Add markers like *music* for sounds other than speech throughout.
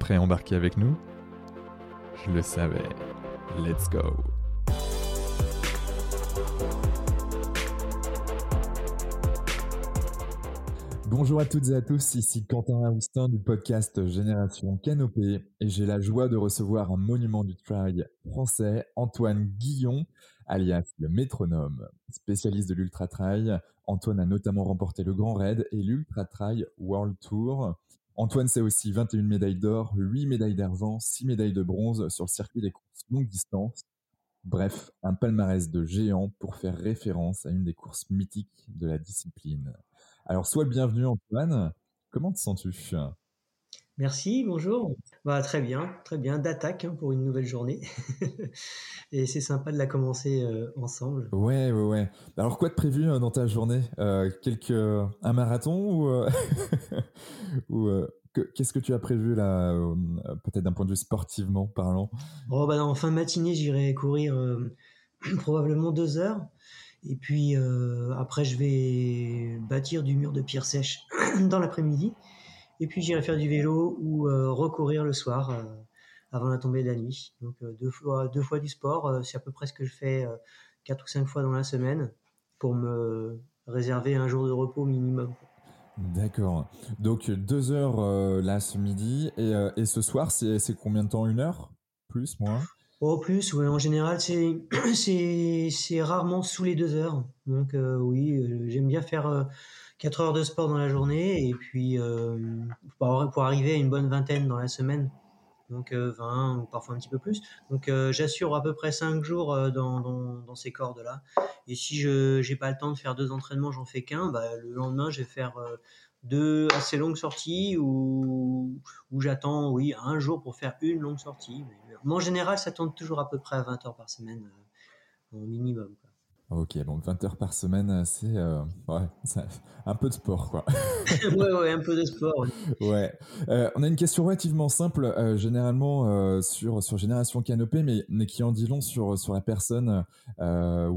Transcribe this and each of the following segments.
prêt à embarquer avec nous? Je le savais. Let's go Bonjour à toutes et à tous, ici Quentin Aoustin du podcast Génération Canopée et j'ai la joie de recevoir un monument du trail français, Antoine Guillon, alias le métronome. Spécialiste de l'ultra trail, Antoine a notamment remporté le Grand Raid et l'Ultra Trail World Tour. Antoine, c'est aussi 21 médailles d'or, 8 médailles d'argent, 6 médailles de bronze sur le circuit des courses longue distance. Bref, un palmarès de géant pour faire référence à une des courses mythiques de la discipline. Alors, sois le bienvenu Antoine, comment te sens-tu? Merci, bonjour. Bah, très bien, très bien, d'attaque hein, pour une nouvelle journée. *laughs* Et c'est sympa de la commencer euh, ensemble. Ouais, ouais, ouais. Alors, quoi de prévu euh, dans ta journée? Euh, quelques, Un marathon ou, *laughs* ou qu'est-ce que tu as prévu là, peut-être d'un point de vue sportivement parlant? Oh, bah, En fin de matinée, j'irai courir *clears throat* probablement deux heures. Et puis après, je vais bâtir du mur de pierre sèche *clears throat* dans l'après-midi. Et puis j'irai faire du vélo ou euh, recourir le soir euh, avant la tombée de la nuit. Donc euh, deux, fois, deux fois du sport, c'est à peu près ce que je fais quatre ou cinq fois dans la semaine pour me réserver un jour de repos minimum. D'accord. Donc deux heures là ce midi et, et ce soir c'est combien de temps? Une heure? Plus? Moins? Oh plus, ouais, en général c'est *clears throat* c'est rarement sous les deux heures. Donc oui, j'aime bien faire 4 heures de sport dans la journée et puis euh, pour, arriver à une bonne vingtaine dans la semaine. Donc 20 euh, ou parfois un petit peu plus. Donc euh, j'assure à peu près 5 jours dans, ces cordes-là. Et si je n'ai pas le temps de faire deux entraînements, j'en fais qu'un, bah, le lendemain je vais faire deux assez longues sorties ou j'attends oui, un jour pour faire une longue sortie. Mais, en général, ça tourne toujours à peu près à 20 heures par semaine au minimum. Ok, donc 20 heures par semaine, c'est euh, ouais, *laughs* un peu de sport, quoi. *laughs* ouais, ouais, un peu de sport. Ouais. Euh, on a une question relativement simple, euh, généralement sur, sur Génération Canopée, mais, mais qui en dit long sur, sur la personne, ou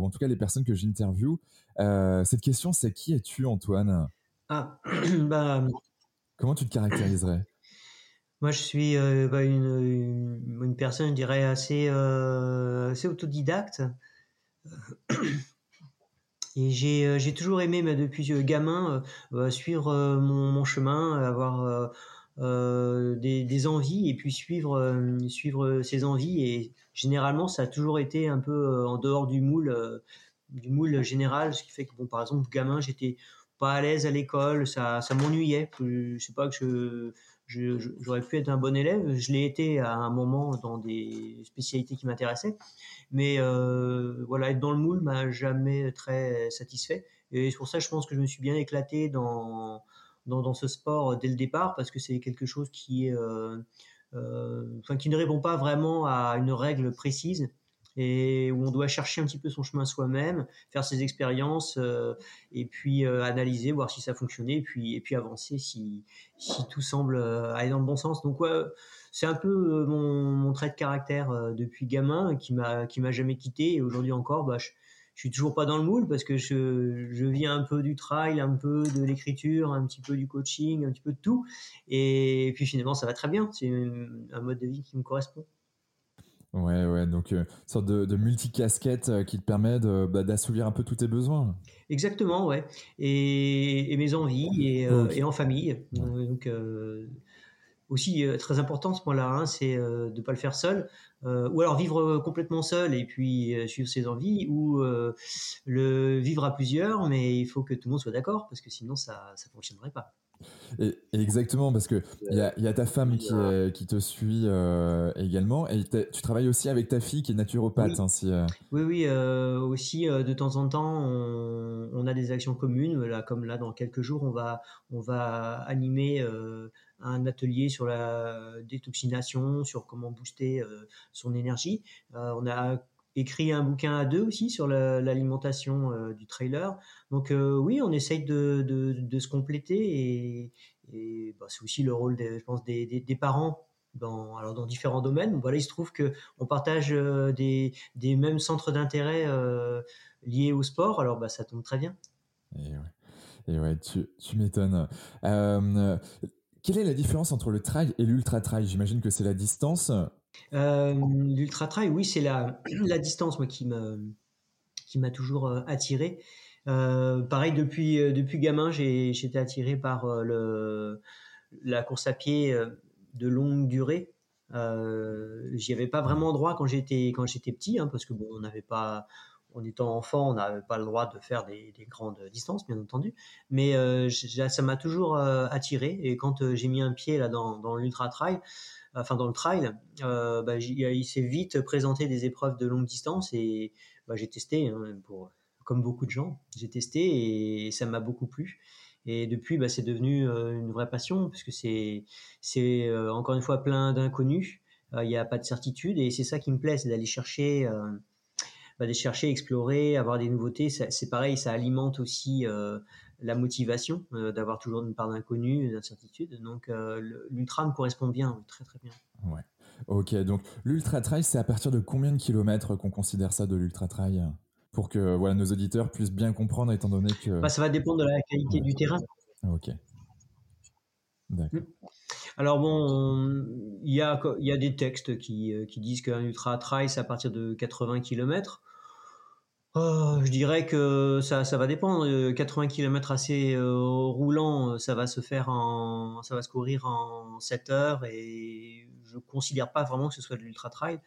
en tout cas les personnes que j'interviewe. cette question, c'est qui es-tu, Antoine? Ah, *clears throat* bah. Comment tu te caractériserais? Moi, je suis bah, une, une, personne, je dirais, assez, assez autodidacte. Et j'ai, euh, j'ai toujours aimé, mais depuis euh, gamin, euh, suivre mon, chemin, avoir des, des, envies et puis suivre, suivre ses envies. Et généralement, ça a toujours été un peu en dehors du moule, du moule général, ce qui fait que, bon, par exemple, gamin, j'étais pas à l'aise à l'école, ça, ça m'ennuyait. Je sais pas que je j'aurais pu être un bon élève. Je l'ai été à un moment dans des spécialités qui m'intéressaient. Mais euh, voilà, être dans le moule m'a jamais très satisfait. Et c'est pour ça que je pense que je me suis bien éclaté dans, dans, ce sport dès le départ, parce que c'est quelque chose qui, euh, euh, enfin, qui ne répond pas vraiment à une règle précise et où on doit chercher un petit peu son chemin soi-même, faire ses expériences euh, et puis euh, analyser, voir si ça fonctionnait et puis, et puis avancer si, si tout semble euh, aller dans le bon sens. Donc ouais, c'est un peu mon, trait de caractère depuis gamin qui m'a m'a jamais quitté et aujourd'hui encore, bah, je, je suis toujours pas dans le moule parce que je, je viens un peu du trail, un peu de l'écriture, un petit peu du coaching, un petit peu de tout. Et puis finalement, ça va très bien. C'est un mode de vie qui me correspond. Ouais, ouais, donc une sorte de, de multicasquette qui te permet bah, d'assouvir un peu tous tes besoins. Exactement, ouais. Et, mes envies et, et, en famille. Donc, aussi très important ce point-là, hein, c'est de ne pas le faire seul, ou alors vivre complètement seul et puis suivre ses envies, ou le vivre à plusieurs, mais il faut que tout le monde soit d'accord parce que sinon ça ne fonctionnerait pas. Et, exactement, parce que il y a, y a, ta femme qui, qui te suit euh, également, et tu travailles aussi avec ta fille qui est naturopathe. Oui, hein, euh. oui, oui euh, aussi de temps en temps, on, on, a des actions communes. Là, comme là, dans quelques jours, on va, on va animer un atelier sur la détoxination, sur comment booster son énergie. on a écrit un bouquin à deux aussi sur l'alimentation euh, du trailer. Donc euh, oui, on essaye de, se compléter et, bah, c'est aussi le rôle, des, je pense, des, parents dans, alors dans différents domaines. Voilà, il se trouve que on partage euh, des, mêmes centres d'intérêt liés au sport. Alors bah, ça tombe très bien. Et ouais, tu m'étonnes. quelle est la différence entre le trail et l'ultra trail J'imagine que c'est la distance. L'ultra trail, oui, c'est la, *clears throat* la distance moi qui m'a toujours attiré. Pareil depuis gamin, j'étais attiré par la course à pied de longue durée. J'y avais pas vraiment droit quand j'étais petit, hein, parce que bon, on n'avait pas en étant enfant, on n'avait pas le droit de faire des, des, grandes distances, bien entendu. Mais ça m'a toujours attiré. Et quand j'ai mis un pied là dans, dans l'ultra trail, enfin dans le trail, euh, bah, il s'est vite présenté des épreuves de longue distance et bah, j'ai testé, hein, comme beaucoup de gens, j'ai testé et ça m'a beaucoup plu. Et depuis, bah, c'est devenu euh, une vraie passion puisque c'est c'est euh, encore une fois plein d'inconnus. Il n'y a pas de certitude et c'est ça qui me plaît, c'est d'aller chercher d'aller chercher, explorer, avoir des nouveautés. C'est pareil, ça alimente aussi euh, la motivation euh, d'avoir toujours une part d'inconnu, d'incertitude. Donc euh, l'ultra me correspond bien, très très bien. Ouais. Ok, donc l'ultra trail, c'est à partir de combien de kilomètres qu'on considère ça de l'ultra trail? Pour que voilà nos auditeurs puissent bien comprendre, étant donné que bah, ça va dépendre de la qualité du terrain. Ok. D'accord. Mm. Alors bon, il y a, y a des textes qui, qui disent qu'un ultra trail, c'est à partir de 80 km. Oh, je dirais que ça, ça va dépendre. 80 km assez euh, roulant, ça va se faire en, ça va se courir en 7 heures et je considère pas vraiment que ce soit de l'ultra trail.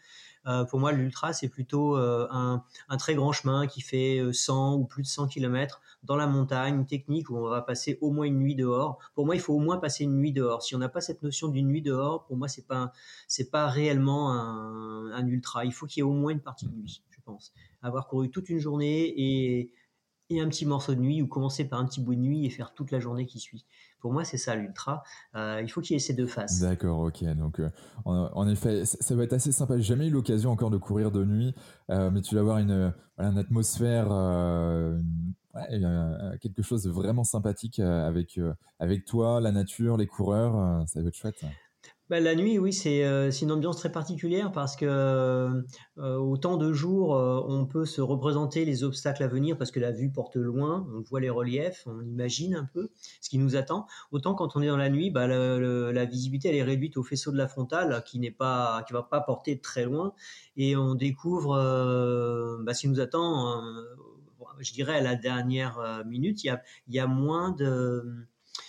Euh, pour moi, l'ultra c'est plutôt euh, un, très grand chemin qui fait 100 ou plus de 100 km dans la montagne, technique où on va passer au moins une nuit dehors. Pour moi, il faut au moins passer une nuit dehors. Si on n'a pas cette notion d'une nuit dehors, pour moi, c'est pas, c'est pas réellement un ultra. Il faut qu'il y ait au moins une partie de nuit Avoir couru toute une journée et, un petit morceau de nuit ou commencer par un petit bout de nuit et faire toute la journée qui suit. Pour moi, c'est ça l'ultra. Euh, il faut qu'il y ait ces deux faces. D'accord, ok. Donc, euh, en, effet, ça, va être assez sympa. J'ai jamais eu l'occasion encore de courir de nuit, euh, mais tu vas avoir une, une atmosphère, quelque chose de vraiment sympathique avec avec toi, la nature, les coureurs. ça va être chouette. Bah, la nuit, oui, c'est euh, une ambiance très particulière parce que euh, autant de jours, euh, on peut se représenter les obstacles à venir parce que la vue porte loin, on voit les reliefs, on imagine un peu ce qui nous attend. Autant quand on est dans la nuit, bah, la visibilité elle est réduite au faisceau de la frontale qui n'est pas, qui va pas porter très loin et on découvre bah, ce qui nous attend. je dirais à la dernière minute, il y a, il y a moins de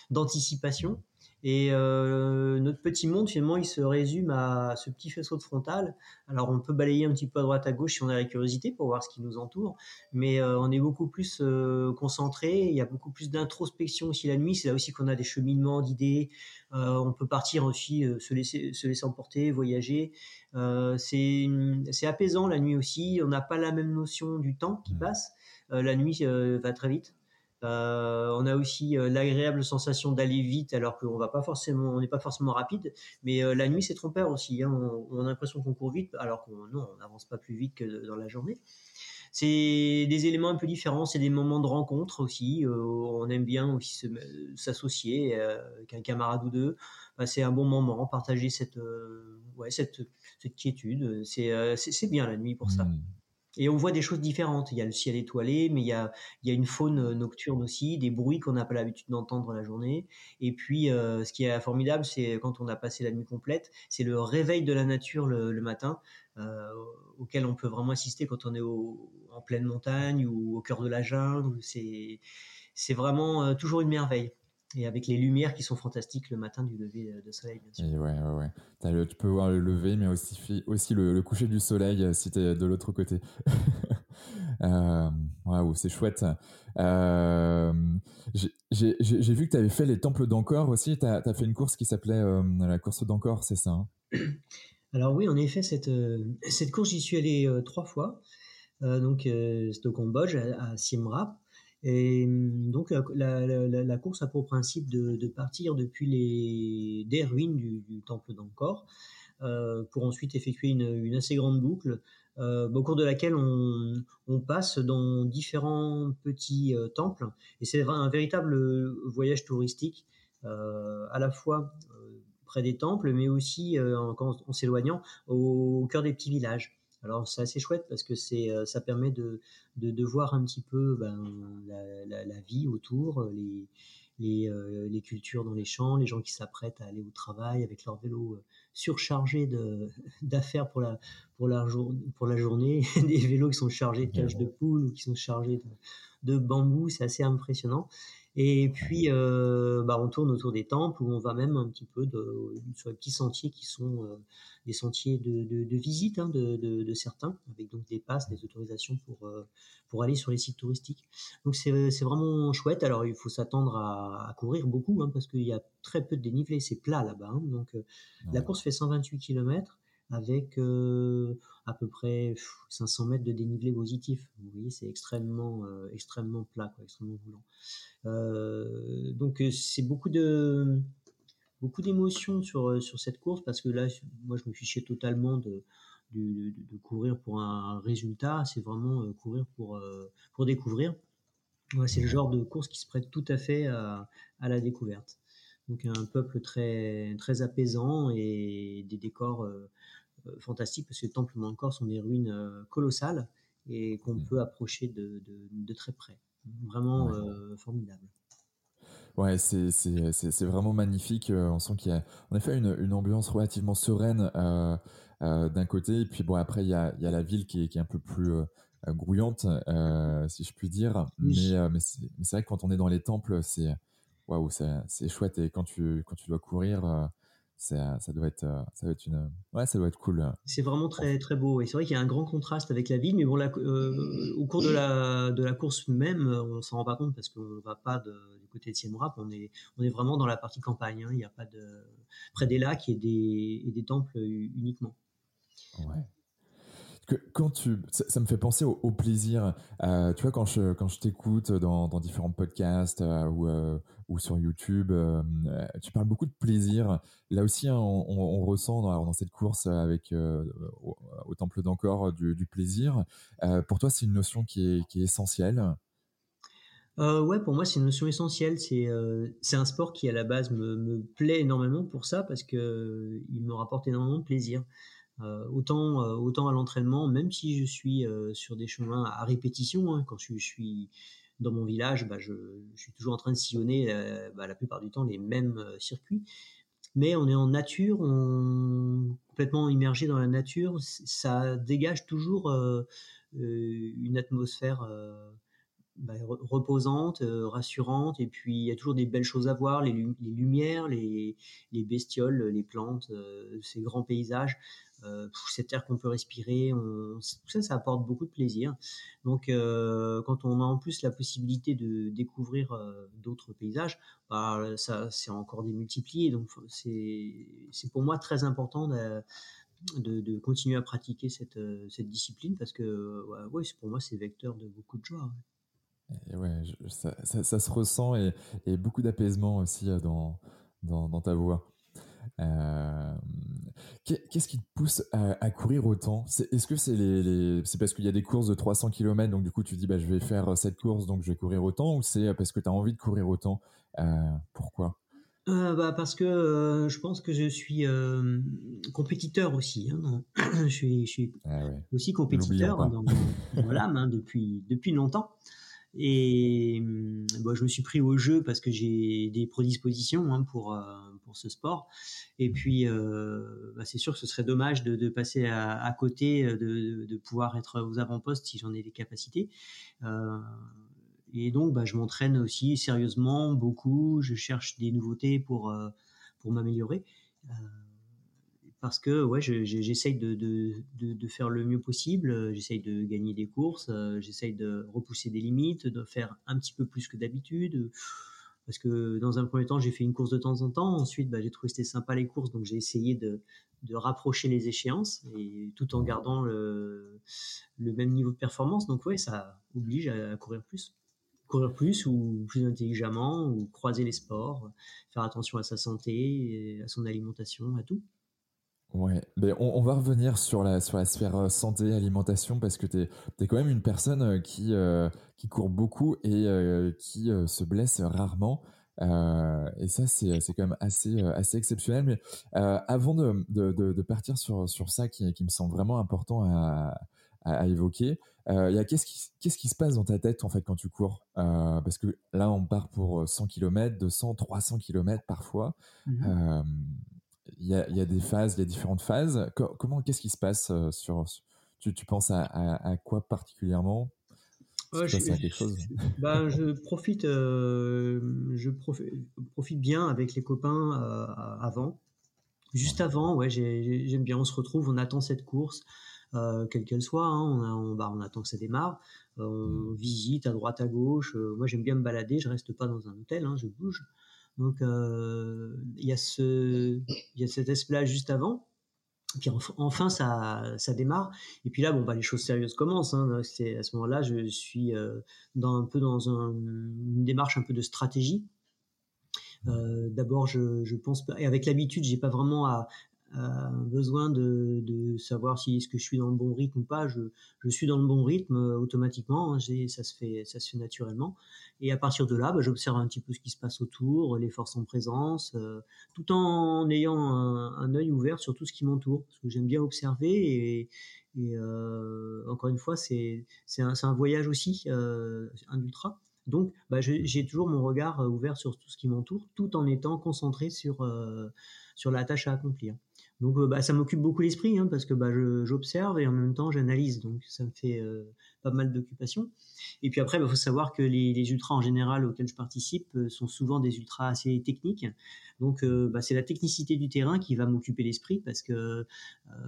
d'anticipation et euh, notre petit monde, finalement, il se résume à ce petit faisceau de frontal. Alors, on peut balayer un petit peu à droite, à gauche si on a la curiosité pour voir ce qui nous entoure, mais euh, on est beaucoup plus euh, concentré. Il y a beaucoup plus d'introspection aussi la nuit. C'est là aussi qu'on a des cheminements d'idées. On peut partir aussi, se laisser se laisser emporter, voyager. c'est c'est apaisant la nuit aussi. On n'a pas la même notion du temps qui mmh. passe. la nuit va très vite. Euh, on a aussi euh, l'agréable sensation d'aller vite alors qu'on va pas forcément, on n'est pas forcément rapide. Mais euh, la nuit, c'est trompeur aussi. Hein. On, a l'impression qu'on court vite alors qu'on non, on n'avance pas plus vite que dans la journée. C'est des éléments un peu différents. C'est des moments de rencontre aussi. on aime bien aussi s'associer avec un camarade ou deux. c'est un bon moment, partager cette, ouais, cette, cette quiétude. C'est, c'est, bien la nuit pour ça. Mmh. Et on voit des choses différentes. Il y a le ciel étoilé, mais il y a, il y a une faune euh, nocturne aussi, des bruits qu'on n'a pas l'habitude d'entendre la journée. Et puis, euh, ce qui est formidable, c'est quand on a passé la nuit complète, c'est le réveil de la nature le, matin, euh, auquel on peut vraiment assister quand on est en pleine montagne ou au cœur de la jungle. C'est, vraiment toujours une merveille et avec les lumières qui sont fantastiques le matin du lever de soleil, bien sûr. ouais, ouais, ouais. tu peux voir le lever, mais aussi, aussi le, coucher du soleil euh, si tu es de l'autre côté. *laughs* Waouh, c'est chouette. J'ai vu que tu avais fait les temples d'Ancor aussi. Tu as, as, fait une course qui s'appelait la course d'Ancor, c'est ça hein? *clears throat* Alors oui, en effet, cette, cette course, j'y suis allé trois fois. donc, c'est au Cambodge, à, à Siem Reap. Et hum, donc la, course a pour principe de, partir depuis les des ruines du, temple d'Angkor euh, pour ensuite effectuer une, assez grande boucle euh, au cours de laquelle on, passe dans différents petits euh, temples et c'est un véritable voyage touristique à la fois près des temples mais aussi en, s'éloignant au cœur des petits villages. Alors c'est assez chouette parce que c'est euh, ça permet de, de, de, voir un petit peu ben, la, la, la, vie autour, les, les, euh, les, cultures dans les champs, les gens qui s'apprêtent à aller au travail avec leur vélo euh, surchargé *laughs* d'affaires pour la, pour, la pour la journée, *laughs* des vélos qui sont chargés de cages de poules ou qui sont chargés de, de bambou, c'est assez impressionnant. Et puis, euh, bah, on tourne autour des temples où on va même un petit peu de, sur les petits sentiers qui sont euh, des sentiers de, de, de visite hein, de, certains, avec donc des passes, des autorisations pour, euh, pour aller sur les sites touristiques. Donc c'est vraiment chouette. Alors il faut s'attendre à, à, courir beaucoup hein, parce qu'il y a très peu de dénivelé, c'est plat là-bas. Hein. Donc la course fait 128 km avec euh, à peu près 500 mètres de dénivelé positif. Vous voyez, c'est extrêmement, euh, extrêmement plat, quoi, extrêmement roulant. Euh, donc c'est beaucoup de beaucoup d'émotions sur sur cette course parce que là, moi, je me fichais totalement de de, de, courir pour un résultat. C'est vraiment courir pour pour découvrir. C'est le genre de course qui se prête tout à fait à, à la découverte. Donc un peuple très très apaisant et des décors euh, fantastiques parce que les temples encore sont des ruines euh, colossales et qu'on mmh. peut approcher de, de, de, très près. Vraiment formidable. Ouais, c'est vraiment magnifique. On sent qu'il y a en effet une, une ambiance relativement sereine euh, euh, d'un côté, et puis bon après il y a, il y a la ville qui est, qui est un peu plus euh, grouillante, si je puis dire. Oui. Mais mais c'est vrai que quand on est dans les temples, c'est waouh, c'est chouette. Et quand tu, quand tu dois courir, euh, ça, ça doit être, euh, ça doit être une, ouais, ça doit être cool. C'est vraiment très, très beau. Et c'est vrai qu'il y a un grand contraste avec la ville, mais bon, la, euh, au cours de la, de la course même, on s'en rend pas compte parce qu'on va pas de, du côté de Siem Reap. On est, on est vraiment dans la partie campagne. Hein. Il n'y a pas de, près des lacs et des, et des temples uniquement. Ouais que quand tu, ça, me fait penser au, plaisir. Euh, tu vois, quand je quand je t'écoute dans, dans différents podcasts euh, ou euh, ou sur YouTube, tu parles beaucoup de plaisir. Là aussi, hein, on, ressent dans, cette course avec au, au, temple d'encore du, plaisir. pour toi, c'est une notion qui est qui est essentielle? Euh, ouais, pour moi, c'est une notion essentielle. C'est euh, un sport qui à la base me, me plaît énormément pour ça parce que il me rapporte énormément de plaisir. Euh, autant, euh, autant à l'entraînement, même si je suis euh, sur des chemins à répétition, hein, quand je, suis dans mon village, bah, je, suis toujours en train de sillonner bah, la plupart du temps les mêmes circuits. Mais on est en nature, complètement immergé dans la nature, ça dégage toujours une atmosphère bah, reposante, euh, rassurante, et puis il y a toujours des belles choses à voir, les, lumières, les, les, bestioles, les plantes, euh, ces grands paysages, euh, cette air qu'on peut respirer, tout ça, ça apporte beaucoup de plaisir. Donc quand on a en plus la possibilité de découvrir d'autres paysages, bah, ça c'est encore démultiplié. Donc c'est pour moi très important de, continuer à pratiquer cette, discipline parce que ouais, pour moi c'est vecteur de beaucoup de joie. Et ouais, je, ça, ça, ça, se ressent et, et beaucoup d'apaisement aussi euh, dans, dans, dans, ta voix. Euh, Qu'est-ce qui te pousse à, à courir autant? Est-ce que c'est les, les c'est parce qu'il y a des courses de 300 km, donc du coup tu dis bah, je vais faire cette course, donc je vais courir autant, ou c'est parce que tu as envie de courir autant? Euh, Pourquoi? Euh, bah parce que euh, je pense que je suis euh, compétiteur aussi. Hein, *clears throat* je suis, je suis ah ouais. aussi compétiteur dans, l'âme *laughs* hein, depuis depuis longtemps. Et bon, je me suis pris au jeu parce que j'ai des prédispositions hein, pour euh, pour ce sport. Et puis, euh, bah, c'est sûr que ce serait dommage de, passer à, côté, de, de, pouvoir être aux avant-postes si j'en ai les capacités. Euh, et donc, bah, je m'entraîne aussi sérieusement beaucoup. Je cherche des nouveautés pour euh, pour m'améliorer. Euh, parce que ouais, j'essaye de, faire le mieux possible. J'essaye de gagner des courses, j'essaye de repousser des limites, de faire un petit peu plus que d'habitude. Parce que dans un premier temps, j'ai fait une course de temps en temps. Ensuite, bah, j'ai trouvé c'était sympa les courses, donc j'ai essayé de, rapprocher les échéances et tout en gardant le, le, même niveau de performance. Donc ouais, ça oblige à courir plus courir plus ou plus intelligemment ou croiser les sports, faire attention à sa santé, à son alimentation, à tout. Ouais, mais on, va revenir sur la, sur la sphère euh, santé, alimentation, parce que tu es, es, quand même une personne euh, qui, euh, qui court beaucoup et qui se blesse rarement. et ça, c'est quand même assez, assez exceptionnel. Mais avant de, de, de, partir sur, sur ça qui, qui me semble vraiment important à, à, évoquer, il y a qu'est-ce qui, qu'est-ce qui se passe dans ta tête en fait quand tu cours? Parce que là, on part pour 100 km, 200, 300 km parfois. Mmh il y, a, des phases, il y a différentes phases. comment, qu'est-ce qui se passe euh, sur, tu, tu penses à, quoi particulièrement? Je, quelque chose? bah, je profite, euh, je profite, bien avec les copains euh, avant. Juste avant, ouais, j'aime bien. On se retrouve, on attend cette course, quelle qu'elle soit. Hein, on, bah, on, attend que ça démarre. on mmh. visite à droite, à gauche. moi, j'aime bien me balader. Je reste pas dans un hôtel. Hein, je bouge. Donc euh, il y a ce, il y a cet aspect-là juste avant. Puis enfin, ça, ça démarre. Et puis là, bon, bah, les choses sérieuses commencent. Hein. C'est à ce moment-là, je suis euh, dans un peu dans un, une démarche un peu de stratégie. Euh, D'abord, je, je pense, et avec l'habitude, j'ai pas vraiment à, euh, besoin de, savoir si est-ce que je suis dans le bon rythme ou pas. Je, suis dans le bon rythme euh, automatiquement, hein, ça se fait, naturellement. Et à partir de là, bah, j'observe un petit peu ce qui se passe autour, les forces en présence, euh, tout en ayant un, œil ouvert sur tout ce qui m'entoure, parce que j'aime bien observer et, euh, encore une fois, c'est un, voyage aussi, un ultra. Donc, bah, j'ai toujours mon regard ouvert sur tout ce qui m'entoure, tout en étant concentré sur la tâche à accomplir. Donc euh, bah, ça m'occupe beaucoup l'esprit hein, parce que bah, j'observe et en même temps j'analyse, donc ça me fait euh, pas mal d'occupations. Et puis après, il bah, faut savoir que les, les, ultras en général auxquels je participe euh, sont souvent des ultras assez techniques. Donc bah, c'est la technicité du terrain qui va m'occuper l'esprit parce que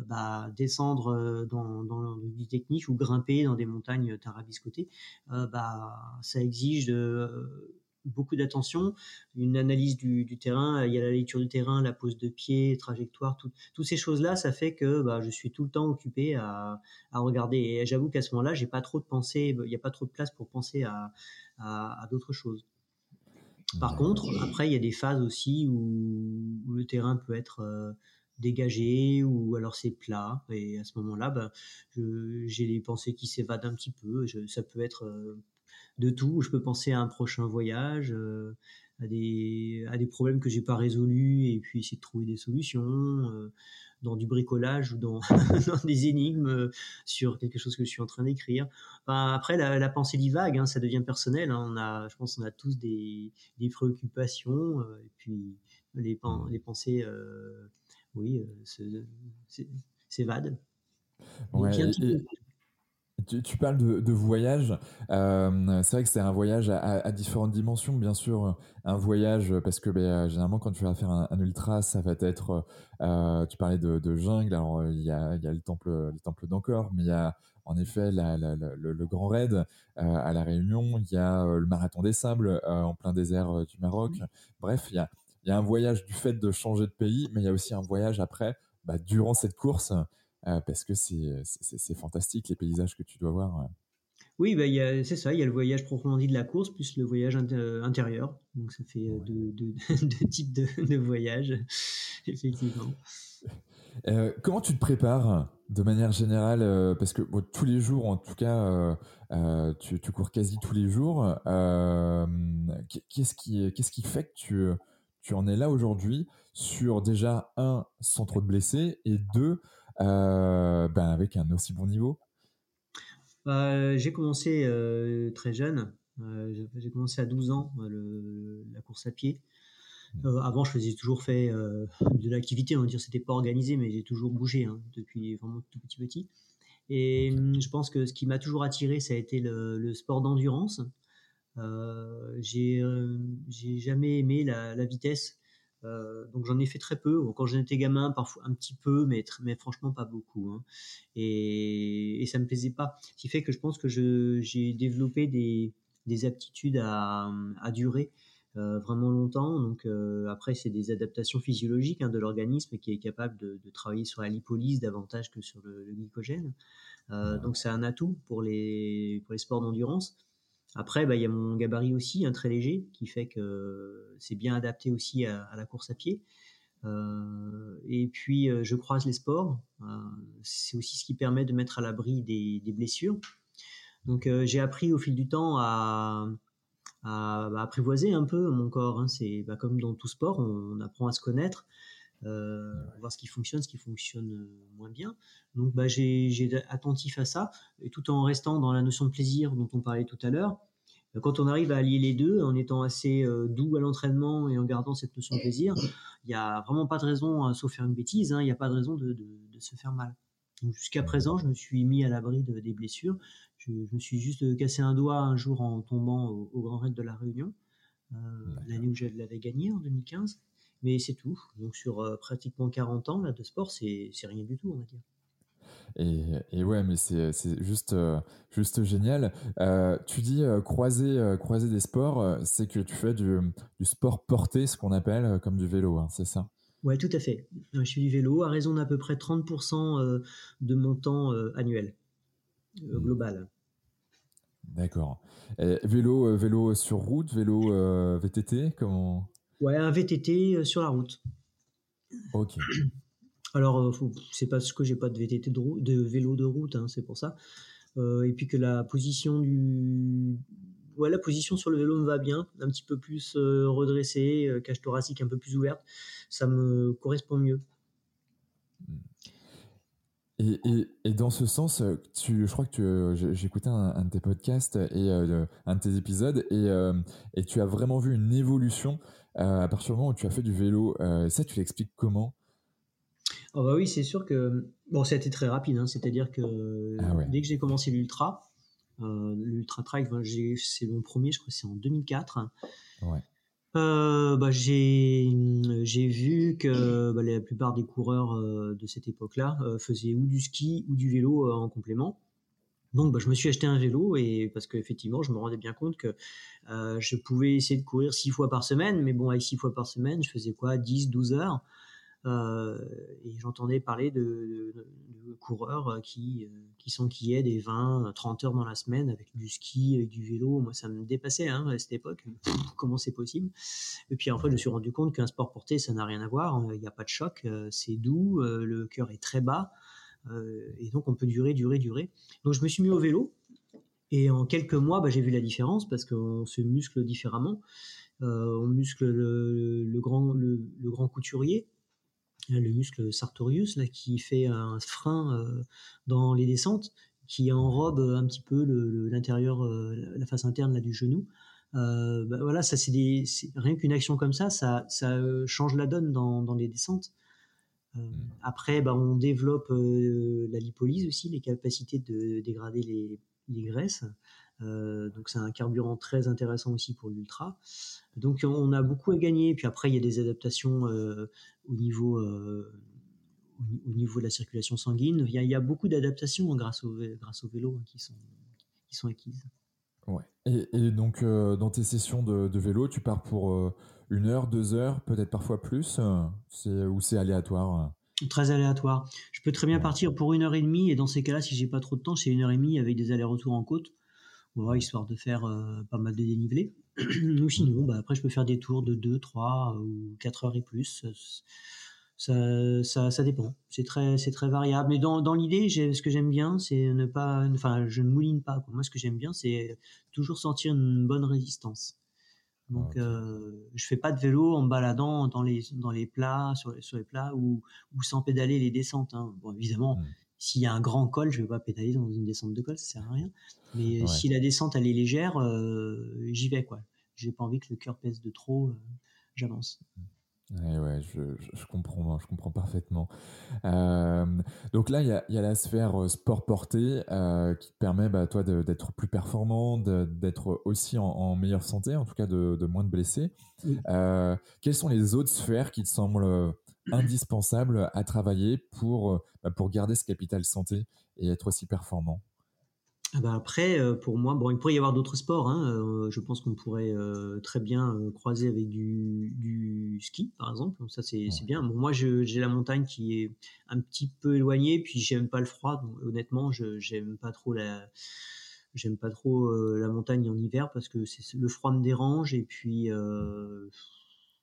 bah, descendre dans, dans du technique ou grimper dans des montagnes tarabiscotées, bah, ça exige de beaucoup d'attention, une analyse du, terrain, il y a la lecture du terrain, la pose de pied, trajectoire, toutes ces choses-là, ça fait que bah, je suis tout le temps occupé à, regarder. Et j'avoue qu'à ce moment-là, j'ai pas trop de pensée, il n'y a pas trop de place pour penser à, d'autres choses. Par contre, après, il y a des phases aussi où, le terrain peut être euh, dégagé ou alors c'est plat. Et à ce moment-là, bah, j'ai les pensées qui s'évadent un petit peu. ça peut être euh, de tout. Je peux penser à un prochain voyage, euh, à, des, à des problèmes que j'ai pas résolus et puis essayer de trouver des solutions euh, dans du bricolage ou dans, *laughs* des énigmes euh, sur quelque chose que je suis en train d'écrire. après, la, pensée divague, hein, ça devient personnel. Hein. On a, je pense, on a tous des, des préoccupations et puis les, les pensées, oui, s'évadent. Ouais, tu, parles de, voyage. Euh, c'est vrai que c'est un voyage à, différentes dimensions, bien sûr. Un voyage parce que ben, généralement quand tu vas faire un, ultra, ça va être. Euh, tu parlais de, jungle. Alors il y a, le temple, le temple d'Ancor, mais il y a en effet le, Grand Raid euh, à la Réunion. Il y a le marathon des sables en plein désert du Maroc. Bref, il y a, il y a un voyage du fait de changer de pays, mais il y a aussi un voyage après, bah, durant cette course. Euh, parce que c'est fantastique les paysages que tu dois voir. Oui, bah, c'est ça, il y a le voyage proprement dit de la course, plus le voyage euh, intérieur. Donc ça fait euh, *laughs* deux, types de, voyages, *laughs* effectivement. comment tu te prépares de manière générale Parce que tous les jours, en tout cas, tu, cours quasi tous les jours. Qu'est-ce qui, qu'est-ce qui fait que tu, tu en es là aujourd'hui sur déjà, un, sans trop de blessés, et deux, euh, ben avec un aussi bon niveau bah, J'ai commencé euh, très jeune. Euh, j'ai commencé à 12 ans la course à pied. Hmm. avant, je faisais toujours fait de l'activité, on va dire, c'était pas organisé, mais j'ai toujours bougé hein, depuis vraiment tout petit petit. Et hum, je pense que ce qui m'a toujours attiré, ça a été le, sport d'endurance. j'ai jamais aimé la, vitesse. Euh, donc j'en ai fait très peu. Quand j'étais gamin, parfois un petit peu, mais, mais franchement pas beaucoup. Hein. Et, et, ça me plaisait pas. Ce qui fait que je pense que j'ai développé des, des aptitudes à, à durer euh, vraiment longtemps. Donc euh, après, c'est des adaptations physiologiques hein, de l'organisme qui est capable de, de, travailler sur la lipolyse davantage que sur le, le glycogène. Euh, donc c'est un atout pour les, pour les sports d'endurance. Après, bah, il y a mon gabarit aussi, un très léger, qui fait que c'est bien adapté aussi à, la course à pied. Euh, et puis, euh, je croise les sports. Euh, c'est aussi ce qui permet de mettre à l'abri des, blessures. Donc, j'ai appris au fil du temps à, à, apprivoiser un peu mon corps. Hein. C'est bah, comme dans tout sport, on, apprend à se connaître, euh, voir ce qui fonctionne, ce qui fonctionne moins bien. Donc, bah, j'ai attentif à ça, et tout en restant dans la notion de plaisir dont on parlait tout à l'heure. Quand on arrive à allier les deux, en étant assez euh, doux à l'entraînement et en gardant cette notion de plaisir, il n'y a vraiment pas de raison, hein, sauf faire une bêtise, hein, il n'y a pas de raison de, de, de se faire mal. Jusqu'à présent, je me suis mis à l'abri de, des blessures. Je, je, me suis juste cassé un doigt un jour en tombant au, au Grand Raid de la Réunion, euh, l'année où je l'avais gagné en 2015. Mais c'est tout. Donc sur euh, pratiquement 40 ans là, de sport, c'est rien du tout, on va dire. Et, et, ouais, mais c'est juste, euh, juste génial. Euh, tu dis croiser, croiser des sports, c'est que tu fais du, du sport porté, ce qu'on appelle comme du vélo, hein, c'est ça? Ouais, tout à fait. Je fais du vélo à raison d'à peu près 30% de mon temps annuel, mmh. global. D'accord. Vélo, vélo sur route, vélo VTT, comment Ouais, un VTT sur la route. Ok. *clears throat* Alors, euh, c'est parce que j'ai pas de VTT de, de, vélo de route, hein, c'est pour ça. Euh, et puis que la position du, ouais, la position sur le vélo me va bien, un petit peu plus euh, redressée, euh, cage thoracique un peu plus ouverte, ça me correspond mieux. Et, et, et, dans ce sens, tu, je crois que j'ai écouté un, un, de tes podcasts et euh, un de tes épisodes et, euh, et tu as vraiment vu une évolution euh, à partir du moment où tu as fait du vélo. ça, tu l'expliques comment? Oh bah oui, c'est sûr que bon, ça a été très rapide. Hein, C'est-à-dire que ah ouais. dès que j'ai commencé l'ultra, euh, l'ultra trail, c'est mon premier, je crois, c'est en 2004. Ouais. Euh, bah, j'ai vu que bah, la plupart des coureurs euh, de cette époque-là euh, faisaient ou du ski ou du vélo euh, en complément. Donc bah, je me suis acheté un vélo et parce qu'effectivement je me rendais bien compte que euh, je pouvais essayer de courir six fois par semaine, mais bon avec six fois par semaine je faisais quoi? 10, 12 heures. Euh, et j'entendais parler de, de, de, coureurs qui, euh, qui s'enquillaient des 20, 30 heures dans la semaine avec du ski, avec du vélo. Moi, ça me dépassait hein, à cette époque. comment c'est possible? Et puis en fait, je me suis rendu compte qu'un sport porté, ça n'a rien à voir. Il n'y a pas de choc, euh, c'est doux, le cœur est très bas. Et donc, on peut durer, durer, durer. Donc, je me suis mis au vélo. Et en quelques mois, bah, j'ai vu la différence parce qu'on se muscle différemment. Euh, on muscle le, grand, le, grand couturier, le muscle sartorius là, qui fait un frein euh, dans les descentes, qui enrobe un petit peu l'intérieur, euh, la face interne là, du genou. Euh, bah, voilà, ça c'est rien qu'une action comme ça, ça, change la donne dans les descentes. Euh, après, bah, on développe euh, la lipolyse aussi, les capacités de dégrader les, les graisses. Euh, donc c'est un carburant très intéressant aussi pour l'ultra. Donc on a beaucoup à gagner. Puis après il y a des adaptations euh, au niveau euh, au niveau de la circulation sanguine. Il y a, il y a beaucoup d'adaptations grâce au grâce au vélo hein, qui sont qui sont acquises. Ouais. Et, et donc dans tes sessions de, de, vélo, tu pars pour une heure, deux heures, peut-être parfois plus. C'est ou c'est aléatoire. Très aléatoire. Je peux très bien partir pour une heure et demie et dans ces cas-là, si j'ai pas trop de temps, c'est une heure et demie avec des allers-retours en côte voilà, histoire de faire euh, pas mal de dénivelé. *clears throat* Ou sinon, bah, après, je peux faire des tours de 2, 3 ou 4 heures et plus. Ça, ça, ça dépend. C'est très, c'est très variable. Mais dans, dans l'idée, ce que j'aime bien, c'est ne pas, enfin, je ne mouline pas. Moi, ce que j'aime bien, c'est toujours sentir une bonne résistance. Donc, okay. euh, je fais pas de vélo en me baladant dans les dans les plats, sur les, sur les plats ou, ou sans pédaler les descentes. Hein. Bon, évidemment, mmh. S'il y a un grand col, je vais pas pédaler dans une descente de col, ça sert à rien. Mais ouais. si la descente elle est légère, euh, j'y vais quoi. J'ai pas envie que le cœur pèse de trop, euh, j'avance. Ouais, je, comprends, je comprends parfaitement. Euh, donc là, il y a, la sphère euh, sport porté euh, qui te permet, bah, toi, d'être plus performant, d'être aussi en, meilleure santé, en tout cas de, moins de blessés. quelles sont les autres sphères qui te semblent indispensables à travailler pour, bah, pour garder ce capital santé et être aussi performant? Ah bah, après, euh, pour moi, bon, il pourrait y avoir d'autres sports. Hein, euh, je pense qu'on pourrait euh, très bien croiser avec du, ski, par exemple. Ça, c'est bien. Bon, moi, j'ai la montagne qui est un petit peu éloignée, puis j'aime pas le froid. Donc, honnêtement, je j'aime pas trop la j'aime pas trop la montagne en hiver parce que le froid me dérange et puis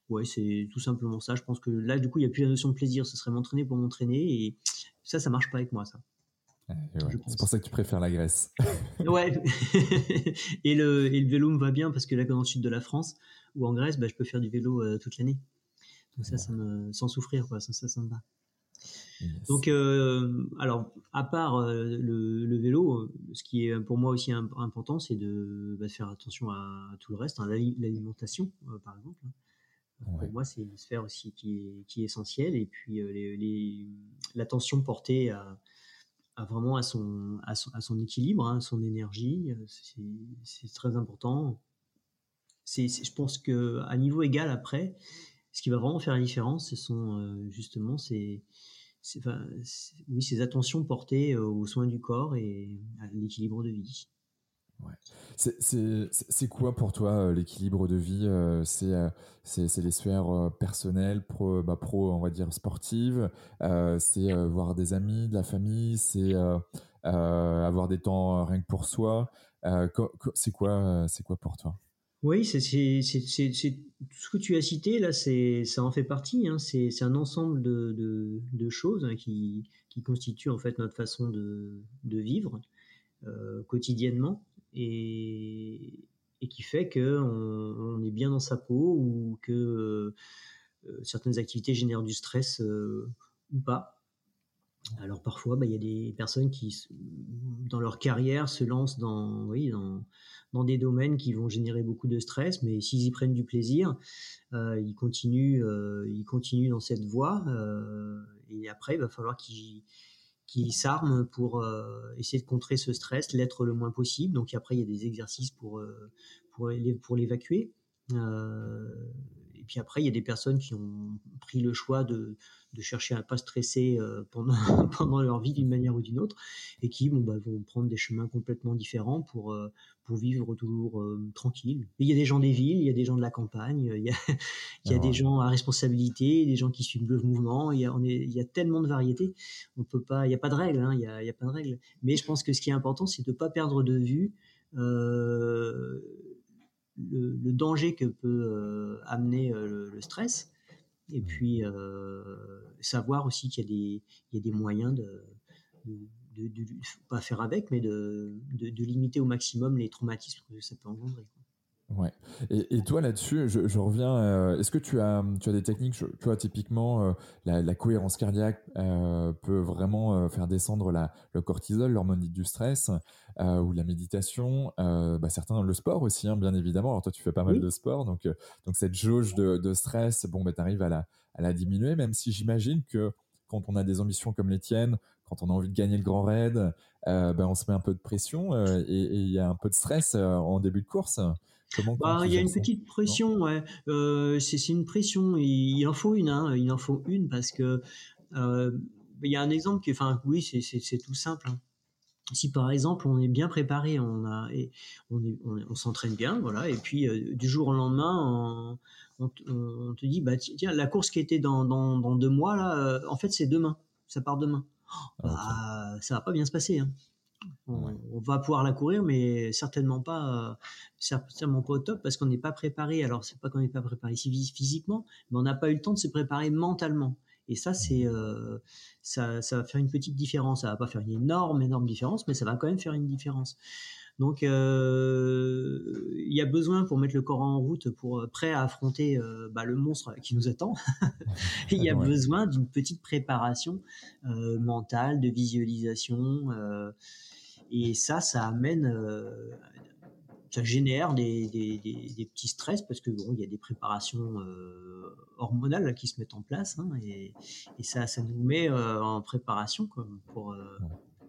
ouais, c'est tout simplement ça. Je pense que là, du coup, il y a plus la notion de plaisir. Ce serait m'entraîner pour m'entraîner et ça, ça marche pas avec moi, ça. C'est pour ça que tu préfères la Grèce. *laughs* ouais. *laughs* et, le, et le vélo me va bien parce que là, dans le sud de la France ou en Grèce, bah, je peux faire du vélo euh, toute l'année. Donc ça, ça me, sans souffrir, quoi. Ça, ça, ça me va. Donc, euh, alors, à part euh, le, vélo, ce qui est pour moi aussi important, c'est de bah, faire attention à, tout le reste, hein, l'alimentation, par exemple. Hein. Pour moi, c'est une sphère aussi qui est, qui est essentielle. Et puis, l'attention portée à, vraiment à son, à son, à son équilibre, hein, son énergie. C'est très important. C'est, je pense que à niveau égal après, ce qui va vraiment faire la différence, ce sont euh, justement ces, oui, ces attentions portées euh, aux soins du corps et à l'équilibre de vie. C'est quoi pour toi euh, l'équilibre de vie euh, euh, C'est les sphères personnelles, pro, bah, pro, on va dire sportives. c'est voir des amis, de la famille. C'est avoir des temps rien que pour soi. c'est quoi, pour toi? Oui, tout ce que tu as cité là. Ça en fait partie. Hein. C'est un ensemble de, choses hein, qui, qui constituent en fait notre façon de vivre quotidiennement et, qui fait qu'on on est bien dans sa peau ou que euh, certaines activités génèrent du stress euh, ou pas. Alors parfois, bah, il y a des personnes qui, dans leur carrière, se lancent dans, oui, dans, dans des domaines qui vont générer beaucoup de stress, mais s'ils y prennent du plaisir, euh, ils continuent, ils continuent dans cette voie. et après, il va falloir qu'ils qui s'arment pour euh, essayer de contrer ce stress, l'être le moins possible. Donc après, il y a des exercices pour euh, pour l'évacuer. Euh, et puis après, il y a des personnes qui ont pris le choix de, de chercher à pas stresser euh, pendant, *laughs* pendant leur vie d'une manière ou d'une autre, et qui bon, bah, vont prendre des chemins complètement différents pour, euh, pour vivre toujours euh, tranquille. il y a des gens des villes, il y a des gens de la campagne, il y a, *laughs* il y a des gens à responsabilité, des gens qui suivent le mouvement. Il y a, on est, il y a tellement de variétés, on peut pas, il n'y a pas de règles, hein, il y a, il y a pas de règles. Mais je pense que ce qui est important, c'est de pas perdre de vue. Euh, le, le, danger que peut euh, amener euh, le, stress, et puis euh, savoir aussi qu'il y, a des, il y a des moyens de, de, de, pas faire avec, mais de, de, limiter au maximum les traumatismes que ça peut engendrer. Ouais. Et, et toi là-dessus, je, je, reviens. Euh, est-ce que tu as, tu as des techniques Tu vois, typiquement, euh, la, la, cohérence cardiaque euh, peut vraiment faire descendre la, le cortisol, l'hormone du stress, ou la méditation. bah, certains le sport aussi, hein, bien évidemment. Alors toi, tu fais pas mal de sport, donc donc cette jauge de, de stress, bon, bah, t'arrives à la à la diminuer, même si j'imagine que quand on a des ambitions comme les tiennes, quand on a envie de gagner le grand raid, ben on se met un peu de pression et il y a un peu de stress en début de course. Bah, il y a une petite pression, ouais. Euh, c'est une pression. Il, il en faut une, hein. Il en faut une parce que euh, il y a un exemple qui, enfin, oui, c'est tout simple. Hein. Si par exemple on est bien préparé, on a, et on, est, on, s'entraîne bien, voilà, et puis euh, du jour au lendemain, on, on, te dit, bah tiens, la course qui était dans, dans, dans deux mois là, en fait c'est demain, ça part demain. Ah, bah, ça va pas bien se passer. Hein. On, va pouvoir la courir, mais certainement pas, euh, certainement pas au top parce qu'on n'est pas préparé. Alors c'est pas qu'on n'est pas préparé physiquement, mais on n'a pas eu le temps de se préparer mentalement. Et ça, c'est euh, ça, ça va faire une petite différence. Ça va pas faire une énorme, énorme différence, mais ça va quand même faire une différence. Donc, euh, il y a besoin pour mettre le corps en route, pour prêt à affronter bah, le monstre qui nous attend. *laughs* il y a besoin d'une petite préparation mentale, de visualisation. Et ça, ça amène euh, ça génère des, des, des, petits stress parce que bon, il y a des préparations hormonales qui se mettent en place hein, et, et, ça, ça nous met en préparation quoi, pour,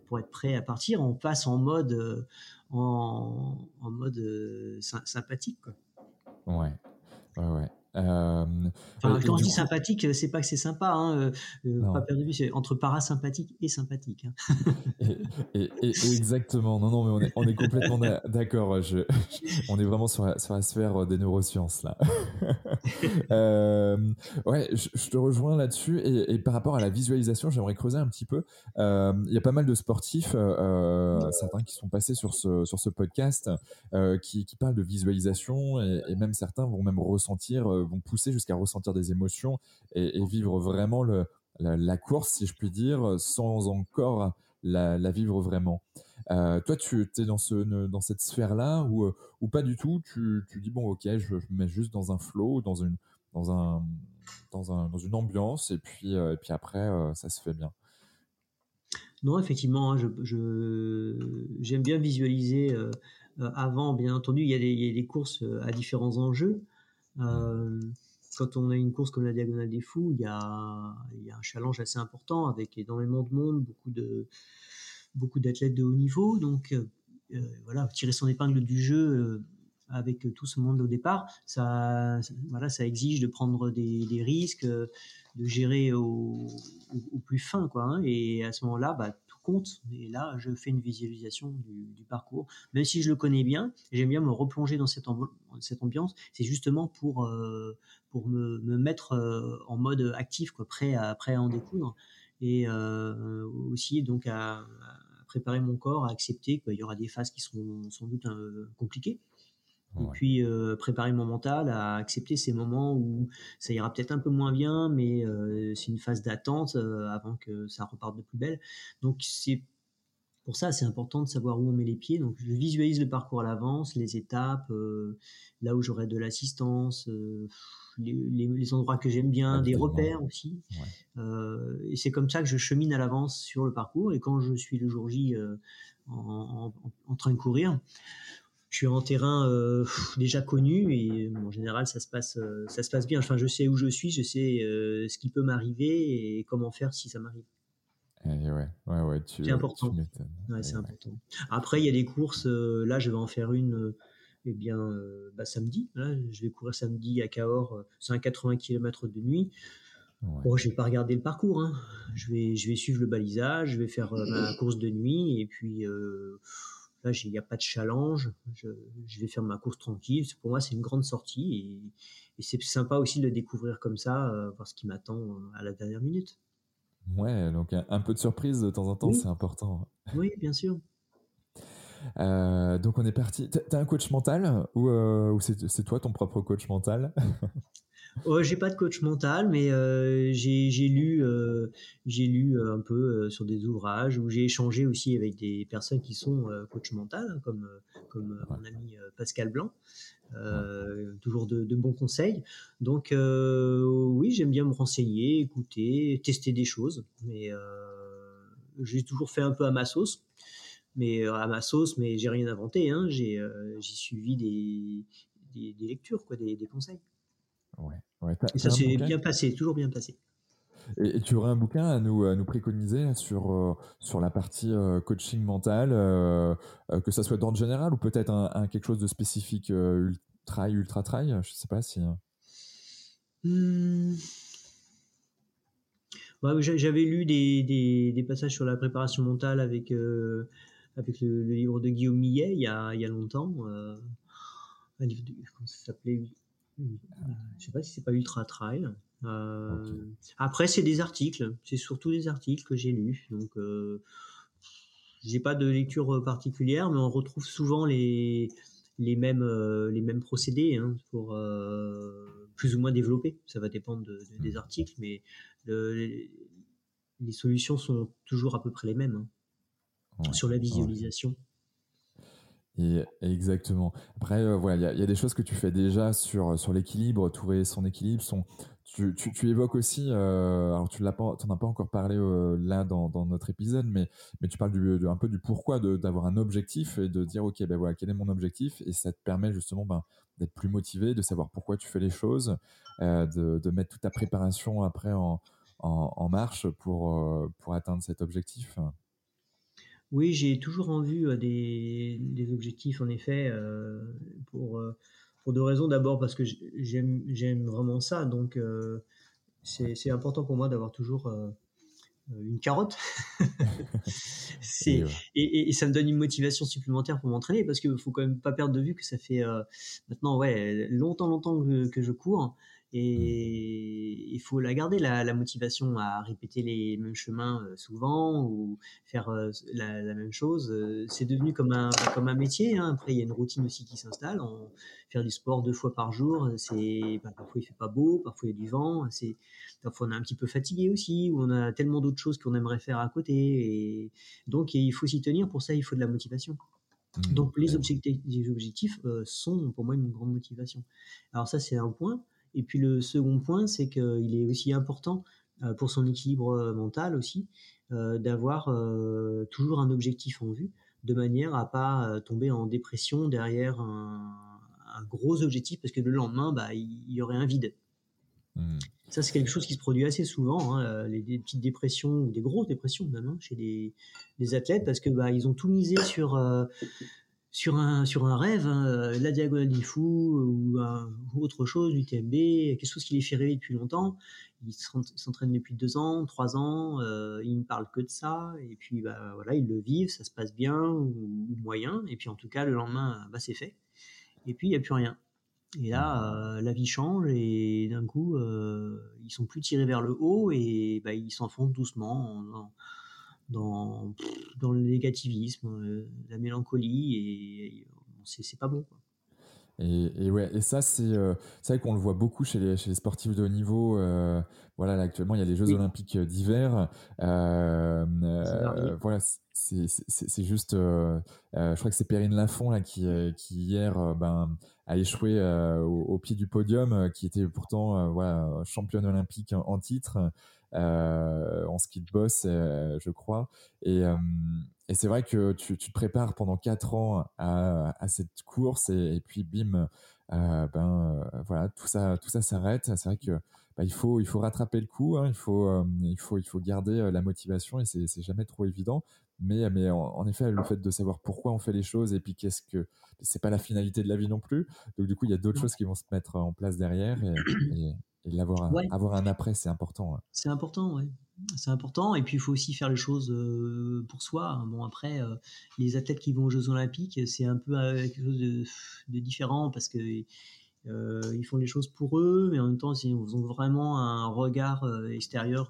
pour être prêt à partir. On passe en mode, en, en mode sympathique. Quoi. Ouais, ouais, ouais. Euh, quand on dit sympathique, c'est pas que c'est sympa, hein, euh, euh, pas perdu c'est entre parasympathique et sympathique. Hein. *laughs* et, exactement, non, non, mais on est, on est complètement d'accord. Je, on est vraiment sur la, sur la sphère des neurosciences là. *laughs* ouais, je, te rejoins là-dessus et, par rapport à la visualisation, j'aimerais creuser un petit peu. Il y a pas mal de sportifs, certains qui sont passés sur ce sur ce podcast, qui, qui parlent de visualisation et, et même certains vont même ressentir vont pousser jusqu'à ressentir des émotions et, vivre vraiment la, course, si je puis dire, sans encore la, vivre vraiment. Euh, toi, tu es dans, ce, dans cette sphère-là ou, euh, ou pas du tout? Tu, dis, bon, ok, je, me mets juste dans un flow, dans une, ambiance, et puis, euh, après, ça se fait bien. Non, effectivement, hein, j'aime bien visualiser avant, bien entendu, il y, a des, il y a des courses à différents enjeux. Euh, quand on a une course comme la Diagonale des Fous, il y a, un challenge assez important avec énormément de monde, beaucoup de beaucoup d'athlètes de haut niveau. Donc euh, euh, voilà, tirer son épingle du jeu avec tout ce monde au départ, ça, voilà, ça exige de prendre des, risques, de gérer au, au, plus fin, quoi. Hein. et à ce moment-là, bah, Et là, je fais une visualisation du, parcours. Même si je le connais bien, j'aime bien me replonger dans cette, ambiance. C'est justement pour, euh, me, me mettre euh, en mode actif, quoi, prêt, à, prêt à en découdre. Et euh, aussi donc à, préparer mon corps, à accepter qu'il y aura des phases qui seront sans doute compliquées. Et puis euh, préparer mon mental à accepter ces moments où ça ira peut-être un peu moins bien, mais euh, c'est une phase d'attente euh, avant que ça reparte de plus belle. Donc c'est pour ça c'est important de savoir où on met les pieds. Donc je visualise le parcours à l'avance, les étapes, là où j'aurai de l'assistance, les, les, endroits que j'aime bien, des repères aussi. et c'est comme ça que je chemine à l'avance sur le parcours. Et quand je suis le jour J en, en, en train de courir, je suis en terrain euh, déjà connu et en général ça se passe euh, ça se passe bien. Enfin, je sais où je suis, je sais euh, ce qui peut m'arriver et comment faire si ça m'arrive. Eh ouais, ouais, ouais, c'est important. Ouais, c'est important. Après, il y a des courses. là, je vais en faire une. eh bien, bah, samedi. Là, je vais courir samedi à Cahors. c'est un 80 km de nuit. Ouais. Bon, je vais pas regarder le parcours. Hein. Je vais, je vais suivre le balisage. Je vais faire ma course de nuit et puis Là, il n'y a pas de challenge. Je, vais faire ma course tranquille. Pour moi, c'est une grande sortie et, c'est sympa aussi de le découvrir comme ça, euh, voir ce qui m'attend euh, à la dernière minute. Ouais, donc un, peu de surprise de temps en temps, c'est important. Oui, bien sûr. *laughs* Euh, donc on est parti. T'as un coach mental ou, ou c'est toi ton propre coach mental? *laughs* Oh, j'ai pas de coach mental, mais euh, j'ai lu, euh, j'ai lu euh, un peu sur des ouvrages où j'ai échangé aussi avec des personnes qui sont coach mental, hein, comme comme mon ami Pascal Blanc. toujours de, de, bons conseils. Donc oui, j'aime bien me renseigner, écouter, tester des choses, mais j'ai toujours fait un peu à ma sauce mais à ma sauce, mais j'ai rien inventé. Hein. J'ai suivi des, des, des, lectures, quoi, des, des conseils. Ouais et ça s'est bien passé, toujours bien passé. Et, tu aurais un bouquin à nous, à nous préconiser sur, euh, sur la partie euh, coaching mental, euh, que ça soit d'ordre général ou peut-être un, quelque chose de spécifique, ultra, ultra trail, je sais pas si. Hmm. J'avais lu des, des, des, passages sur la préparation mentale avec, avec le, livre de Guillaume Millet il y a, il y a longtemps. un livre de, comment ça s'appelait? Je sais pas si c'est pas Ultra Trail. Euh, après, c'est des articles. C'est surtout des articles que j'ai lus. Donc, euh, j'ai pas de lecture particulière, mais on retrouve souvent les les mêmes euh, les mêmes procédés hein, pour euh, plus ou moins développer. Ça va dépendre de, des hmm. articles, mais les solutions sont toujours à peu près les mêmes hein, sur la visualisation. Exactement. Après, voilà, il y, a des choses que tu fais déjà sur sur l'équilibre, trouver son équilibre, tu, évoques aussi, euh, alors tu l'as as pas encore parlé euh, là dans, dans, notre épisode, mais mais tu parles du, un peu du pourquoi d'avoir un objectif et de dire ok ben voilà quel est mon objectif? Et ça te permet justement ben, d'être plus motivé, de savoir pourquoi tu fais les choses, euh, de, mettre toute ta préparation après en, en, en marche pour euh, pour atteindre cet objectif. Oui, j'ai toujours en vue euh, des, des objectifs en effet euh, pour pour deux raisons. D'abord parce que j'aime j'aime vraiment ça, donc euh, c'est important pour moi d'avoir toujours une carotte. *laughs* c'est et, et, ça me donne une motivation supplémentaire pour m'entraîner parce qu'il faut quand même pas perdre de vue que ça fait maintenant ouais longtemps longtemps que, que je cours et il faut la garder, la, la, motivation à répéter les mêmes chemins euh, souvent ou faire euh, la, la, même chose. Euh, c'est devenu comme un, comme un métier. Hein. Après, il y a une routine aussi qui s'installe. Faire du sport deux fois par jour, c'est bah, parfois il fait pas beau, parfois il y a du vent. C'est parfois on est un petit peu fatigué aussi, ou on a tellement d'autres choses qu'on aimerait faire à côté. Et donc il faut s'y tenir. Pour ça, il faut de la motivation. Mmh. Donc les objectifs, les objectifs sont pour moi une grande motivation. Alors ça, c'est un point. Et puis le second point, c'est qu'il est aussi important euh, pour son équilibre euh, mental aussi euh, d'avoir toujours un objectif en vue, de manière à pas tomber en dépression derrière un, gros objectif, parce que le lendemain, bah, il y, aurait un vide. Mmh. Ça, c'est quelque chose qui se produit assez souvent, hein, les, petites dépressions ou des grosses dépressions même hein, chez des, athlètes, parce que bah, ils ont tout misé sur sur un, sur un rêve, hein, la diagonale des fous ou, autre chose, l'UTMB, quelque chose qui les fait rêver depuis longtemps. Ils s'entraînent depuis deux ans, trois ans, euh, ils ne parlent que de ça, et puis bah, voilà, ils le vivent, ça se passe bien ou, moyen, et puis en tout cas, le lendemain, bah, c'est fait. Et puis, il n'y a plus rien. Et là, euh, la vie change, et d'un coup, euh, ils sont plus tirés vers le haut, et bah, ils s'enfoncent doucement dans, dans le négativisme, euh, la mélancolie, et, c'est pas bon. Quoi. Et, et, ouais, et ça c'est euh, c'est vrai qu'on le voit beaucoup chez les chez les sportifs de haut niveau. Euh, voilà, là, actuellement il y a les Jeux Olympiques d'hiver. Euh, euh voilà, c'est c'est juste. je crois que c'est Perrine Lafont là qui qui hier ben a échoué au, au, pied du podium, qui était pourtant voilà championne olympique en titre en ski de boss, euh, je crois. Et, euh, et c'est vrai que tu, tu, te prépares pendant quatre ans à, à cette course et, et puis bim, euh, ben voilà, tout ça, tout ça s'arrête. C'est vrai que bah, il faut, il faut rattraper le coup. Hein, il faut, il faut, il faut garder la motivation et c'est, c'est jamais trop évident. Mais, mais en, effet, le fait de savoir pourquoi on fait les choses et puis qu'est-ce que c'est pas la finalité de la vie non plus. Donc du coup, il y a d'autres choses qui vont se mettre en place derrière et, et, et l'avoir un, avoir un après, c'est important. C'est important, ouais. C'est important. Et puis, il faut aussi faire les choses euh, pour soi. Bon, après, euh, les athlètes qui vont aux Jeux Olympiques, c'est un peu euh, quelque chose de, de différent parce que ils font les choses pour eux, mais en même temps, ils ont vraiment un regard extérieur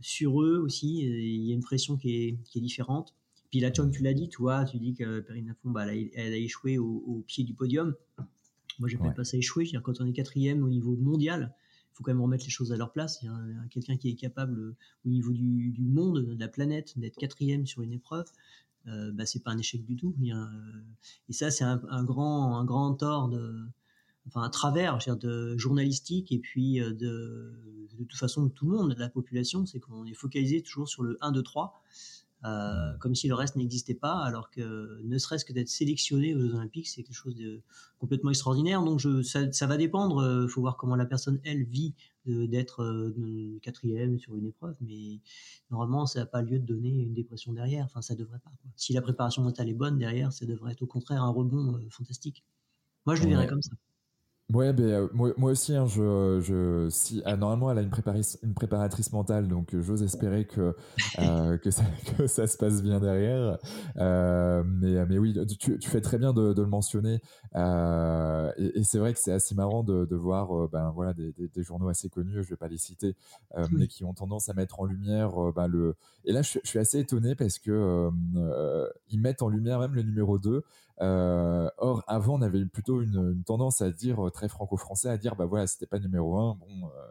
sur eux aussi. Il y a une pression qui est, qui est différente. Puis là, tu l'as dit, toi, tu dis que Perrine Lafont, bah, elle, a, elle, a, échoué au, au, pied du podium. Moi, j'appelle ouais. pas ça échouer. Dire, quand on est quatrième au niveau mondial, il faut quand même remettre les choses à leur place. Quelqu'un qui est capable, au niveau du, du, monde, de la planète, d'être quatrième sur une épreuve. Euh, bah, c'est pas un échec du tout. Euh, et ça, c'est un, un, grand, un grand tort de, enfin, un travers, je veux dire, de journalistique et puis euh, de, de toute façon de tout le monde, de la population, c'est qu'on est focalisé toujours sur le 1, 2, 3. Euh, comme si le reste n'existait pas, alors que ne serait-ce que d'être sélectionné aux Jeux Olympiques, c'est quelque chose de complètement extraordinaire. Donc je, ça, ça va dépendre. Il euh, faut voir comment la personne elle vit d'être euh, quatrième sur une épreuve, mais normalement ça n'a pas lieu de donner une dépression derrière. Enfin, ça devrait pas. Quoi. Si la préparation mentale est bonne derrière, ça devrait être au contraire un rebond fantastique. Moi, je le verrais comme ça. Ouais, ben, euh, moi, moi aussi, hein, je, je, si, ah, normalement, elle a une, préparatrice, une préparatrice mentale, donc euh, j'ose espérer que, euh, *laughs* que, ça, que ça se passe bien derrière. Mais, mais oui, tu, tu fais très bien de, de le mentionner. Et, et c'est vrai que c'est assez marrant de, de voir, ben voilà, des, des, des, journaux assez connus, je vais pas les citer, mais qui ont tendance à mettre en lumière, ben le. Et là, je, je, suis assez étonné parce que ils mettent en lumière même le numéro 2. Or, avant, on avait plutôt une, une tendance à dire très franco-français à dire bah voilà c'était pas numéro un bon euh,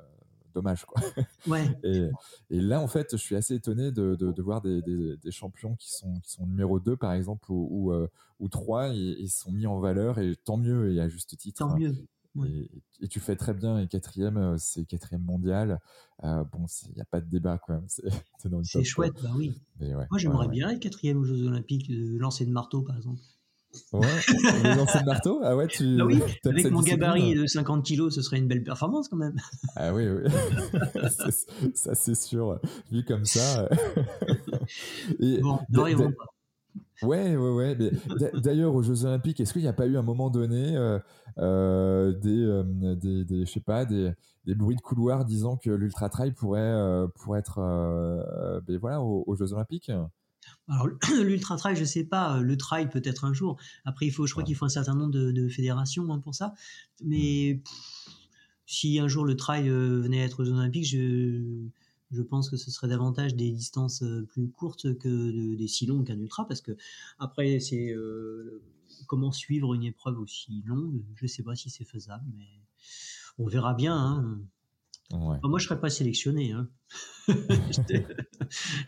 dommage quoi. Ouais. *laughs* et, et, là en fait je suis assez étonné de, de, voir des, des, champions qui sont qui sont numéro 2 par exemple ou ou, ou 3 et, ils sont mis en valeur et tant mieux et à juste titre. Tant mieux. Et, tu fais très bien. Et quatrième, c'est quatrième mondial. bon, il n'y a pas de débat quand même. *laughs* C'est chouette, bah oui. Moi, j'aimerais bien être quatrième aux Jeux Olympiques, de lancer de marteau, par exemple. Ouais, *laughs* lancer de marteau Ah ouais, tu. Ah oui, avec mon gabarit de 50 kilos, ce serait une belle performance quand même. Ah oui, oui. *laughs* ça, c'est sûr. Vu comme ça. *laughs* et bon, n'arrivons pas. Ouais, ouais, ouais. D'ailleurs, aux Jeux Olympiques, est-ce qu'il n'y a pas eu un moment donné euh, euh, des, des, des, je sais pas, des, des, bruits de couloir disant que l'ultra trail pourrait, euh, pourrait être, ben voilà, aux, Jeux Olympiques? Alors *clears throat* l'ultra trail, je sais pas, le trail peut-être un jour. Après, il faut, je crois qu'il faut un certain nombre de, fédérations hein, pour ça. Mais si un jour le trail venait à être aux Olympiques, je je pense que ce serait davantage des distances euh, plus courtes que des si longues qu'un ultra, parce que après, c'est euh, comment suivre une épreuve aussi longue. Je ne sais pas si c'est faisable, mais on verra bien. Hein. moi, je serais pas sélectionné. Hein. *laughs*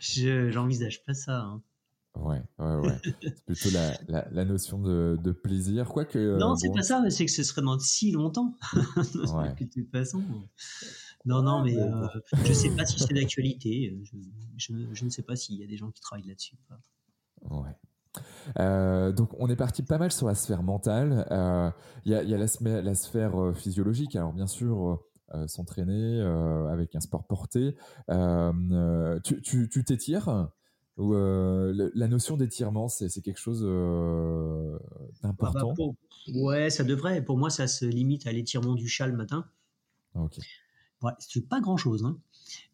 *laughs* J'envisage pas ça. Hein. Ouais, ouais, ouais. c'est plutôt la, la, notion de, de plaisir. Quoique, euh, non, c'est pas ça, mais c'est que ce serait dans si longtemps. *laughs* ouais. de toute façon. Non, non, mais euh, je ne sais pas *laughs* si c'est d'actualité. Je, je, ne sais pas s'il y a des gens qui travaillent là-dessus. Ouais. Euh, donc on est parti pas mal sur la sphère mentale. Euh, il y, a, y a la, la, sphère physiologique. Alors bien sûr, s'entraîner avec un sport porté. tu t'étires? Ou la notion d'étirement, c'est quelque chose d'important. Ah bah, ouais, ça devrait. Pour moi, ça se limite à l'étirement du chat le matin. Ok. Ouais, c'est pas grand chose, hein.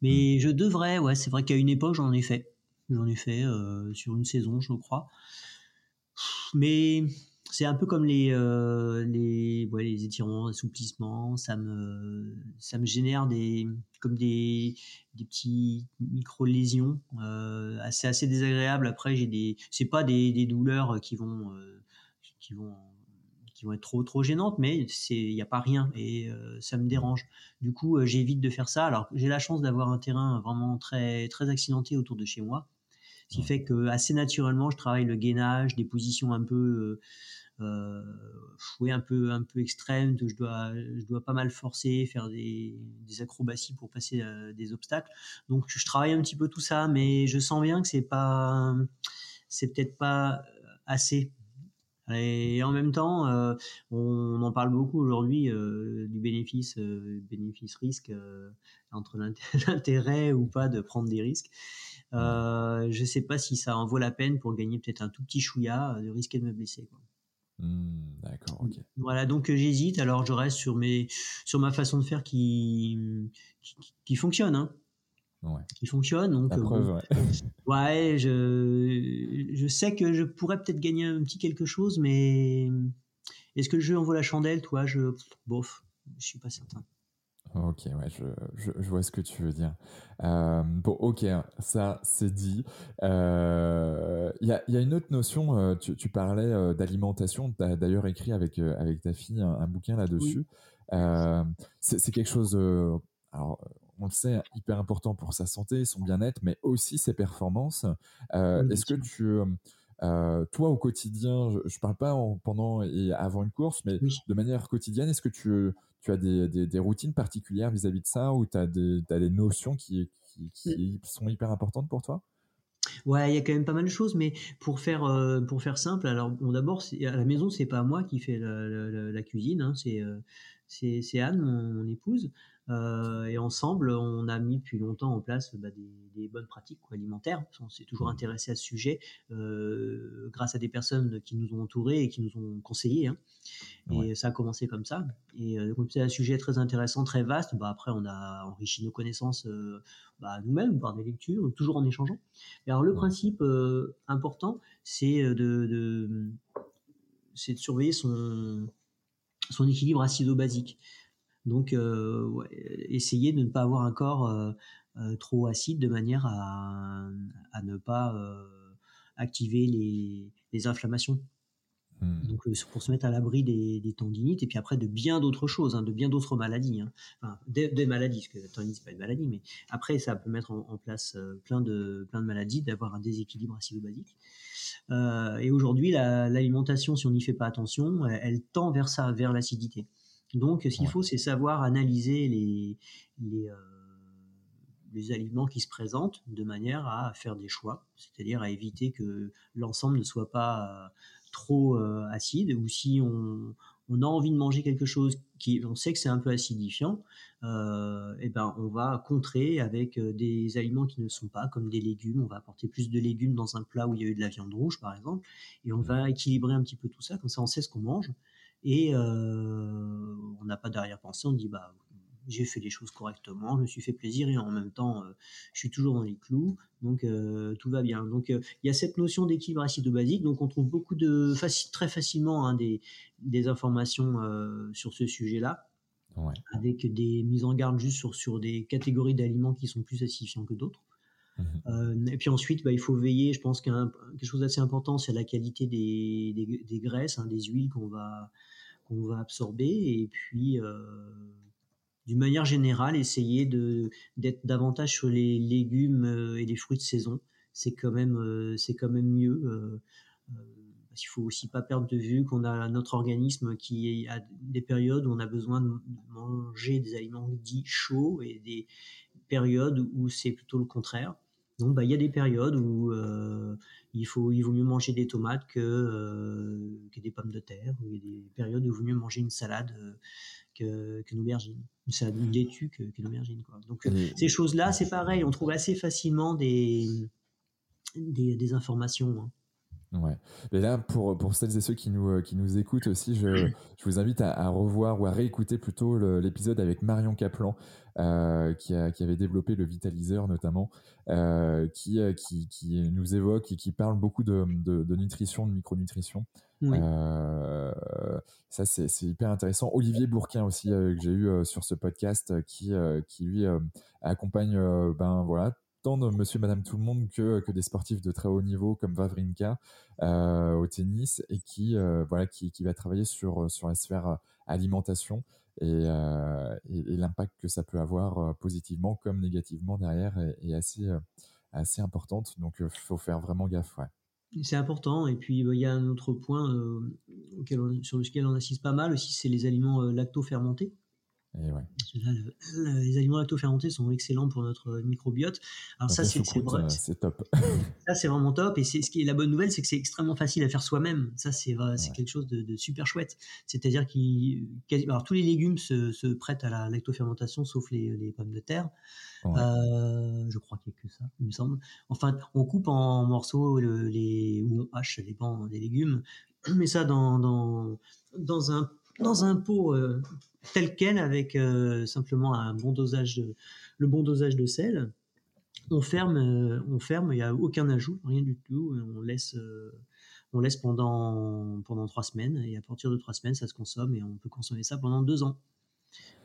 mais hmm. je devrais, ouais, c'est vrai qu'à une époque j'en ai fait. J'en ai fait euh, sur une saison, je crois. Mais c'est un peu comme les, euh, les, ouais, les étirements, assouplissements. Ça me, ça me génère des, comme des, des petits micro-lésions. Euh, assez, assez désagréables. Après, j'ai des, c'est pas des, des douleurs qui vont, euh, qui vont qui vont être trop trop gênantes, mais c'est il n'y a pas rien et euh, ça me dérange. Du coup, euh, j'évite de faire ça. Alors j'ai la chance d'avoir un terrain vraiment très très accidenté autour de chez moi, ce qui fait que assez naturellement, je travaille le gainage, des positions un peu euh, oui, un peu un peu extrêmes, je dois je dois pas mal forcer, faire des, des acrobaties pour passer des obstacles. Donc je travaille un petit peu tout ça, mais je sens bien que c'est pas c'est peut-être pas assez et en même temps, euh, on, en parle beaucoup aujourd'hui euh, du bénéfice, euh, bénéfice-risque entre *laughs* l'intérêt ou pas de prendre des risques. je sais pas si ça en vaut la peine pour gagner peut-être un tout petit chouïa de risquer de me blesser. Mmh, d'accord, ok. Voilà, donc j'hésite. Alors je reste sur mes, sur ma façon de faire qui, qui, qui fonctionne. Hein qui fonctionne. Donc, euh, *laughs* ouais. je, je sais que je pourrais peut-être gagner un petit quelque chose, mais est-ce que le jeu en vaut la chandelle, toi? Je, bof, je suis pas certain. Ok, ouais, je, je, vois ce que tu veux dire. Euh, bon, ok, ça c'est dit. Il euh, y, a, y, a, une autre notion, tu, tu parlais d'alimentation, tu as d'ailleurs écrit avec, avec ta fille un, bouquin là-dessus. c'est quelque chose, alors on le sait, hyper important pour sa santé, son bien-être, mais aussi ses performances. Euh, est-ce que tu, euh, toi au quotidien, je, ne parle pas pendant et avant une course, mais de manière quotidienne, est-ce que tu, tu as des, routines particulières vis-à-vis de ça ou tu as, des notions qui, qui, sont hyper importantes pour toi? Ouais, il y a quand même pas mal de choses, mais pour faire euh, pour faire simple, alors bon, d'abord à la maison c'est pas moi qui fais la, cuisine, hein, c'est c'est Anne, mon épouse. Euh, et ensemble, on a mis depuis longtemps en place bah, des, bonnes pratiques alimentaires. On s'est toujours mmh. intéressé à ce sujet euh, grâce à des personnes qui nous ont entourés et qui nous ont conseillés. Hein. Et ça a commencé comme ça. Et euh, comme c'est un sujet très intéressant, très vaste, bah, après on a enrichi nos connaissances bah, nous-mêmes par des lectures, toujours en échangeant. Et alors le principe important, c'est de, de c'est de surveiller son, son équilibre acido-basique. Donc, euh, essayer de ne pas avoir un corps euh, euh, trop acide de manière à, ne pas activer les, inflammations. Hmm. Donc pour se mettre à l'abri des, tendinites et puis après de bien d'autres choses, hein, de bien d'autres maladies, hein. enfin, des, maladies, parce que la tendinite c'est pas une maladie, mais après ça peut mettre en, place plein de plein de maladies, d'avoir un déséquilibre acido-basique. et aujourd'hui l'alimentation, si on n'y fait pas attention, elle, tend vers ça, vers l'acidité. Donc ce qu'il faut, c'est savoir analyser les les les aliments qui se présentent de manière à faire des choix, c'est-à-dire à éviter que l'ensemble ne soit pas euh, trop euh, acide, ou si on, a envie de manger quelque chose qui, on sait que c'est un peu acidifiant, et euh, eh ben on va contrer avec des aliments qui ne sont pas, comme des légumes. On va apporter plus de légumes dans un plat où il y a eu de la viande rouge, par exemple, et on va équilibrer un petit peu tout ça, comme ça on sait ce qu'on mange, et on n'a pas derrière-pensée, on dit bah j'ai fait les choses correctement, je me suis fait plaisir et en même temps, euh, je suis toujours dans les clous, donc euh, tout va bien. Donc euh, il y a cette notion d'équilibre acido-basique, donc on trouve beaucoup de très facilement hein, des, des, informations sur ce sujet-là. avec des mises en garde juste sur, sur des catégories d'aliments qui sont plus acidifiants que d'autres. Mmh et puis ensuite, bah, il faut veiller, je pense qu'un quelque chose d'assez important, c'est la qualité des, des, des graisses, hein, des huiles qu'on va, qu'on va absorber. Et puis, d'une manière générale, essayer de d'être davantage sur les légumes euh, et les fruits de saison. C'est quand même euh, c'est quand même mieux. Euh, parce qu'il faut aussi pas perdre de vue qu'on a notre organisme qui a des périodes où on a besoin de manger des aliments dits chauds et des périodes où c'est plutôt le contraire. Donc, bah, il y a des périodes où il, faut, il vaut mieux manger des tomates que, que des pommes de terre. il y a des périodes où il vaut mieux manger une salade que, que aubergines c'est une laitue qu'une aubergine. Quoi. Donc ces choses-là, c'est pareil, on trouve assez facilement des, des, informations. Hein. Ouais. Mais là, pour, pour celles et ceux qui nous, qui nous écoutent aussi, je, je vous invite à, revoir ou à réécouter plutôt l'épisode avec Marion Kaplan, euh, qui, a, qui avait développé le vitaliseur notamment, euh, qui, qui, qui nous évoque et qui parle beaucoup de, de, de nutrition, de micronutrition. Euh, ça, c'est hyper intéressant. Olivier Bourquin aussi, euh, que j'ai eu euh, sur ce podcast, qui, qui lui accompagne ben, voilà, de monsieur, madame, tout le monde que, que des sportifs de très haut niveau comme Vavrinka au tennis et qui, voilà, qui, qui, va travailler sur, sur la sphère alimentation et, et, l'impact que ça peut avoir positivement comme négativement derrière est, assez, assez importante. Donc, il faut faire vraiment gaffe. C'est important. Et puis, bah, il y a un autre point euh, sur lequel on assiste pas mal aussi, c'est les aliments les aliments lacto-fermentés sont excellents pour notre microbiote. Alors ça, c'est euh, c'est top. *laughs* ça, c'est vraiment top. Et c'est ce qui est la bonne nouvelle, c'est que c'est extrêmement facile à faire soi-même. Ça, c'est quelque chose de, super chouette. C'est-à-dire que tous les légumes se, se, prêtent à la lacto-fermentation, sauf les, les pommes de terre. Euh, je crois qu'il n'y a que ça, il me semble. Enfin, on coupe en morceaux les, ou on hache les bancs des légumes, *clears throat* on met ça dans, dans, dans, un, dans un pot euh, tel quel avec euh, simplement un bon dosage de, le bon dosage de sel. On ferme, on ferme, il n'y a aucun ajout, rien du tout. On laisse, on laisse pendant, pendant trois semaines et à partir de trois semaines, ça se consomme et on peut consommer ça pendant deux ans.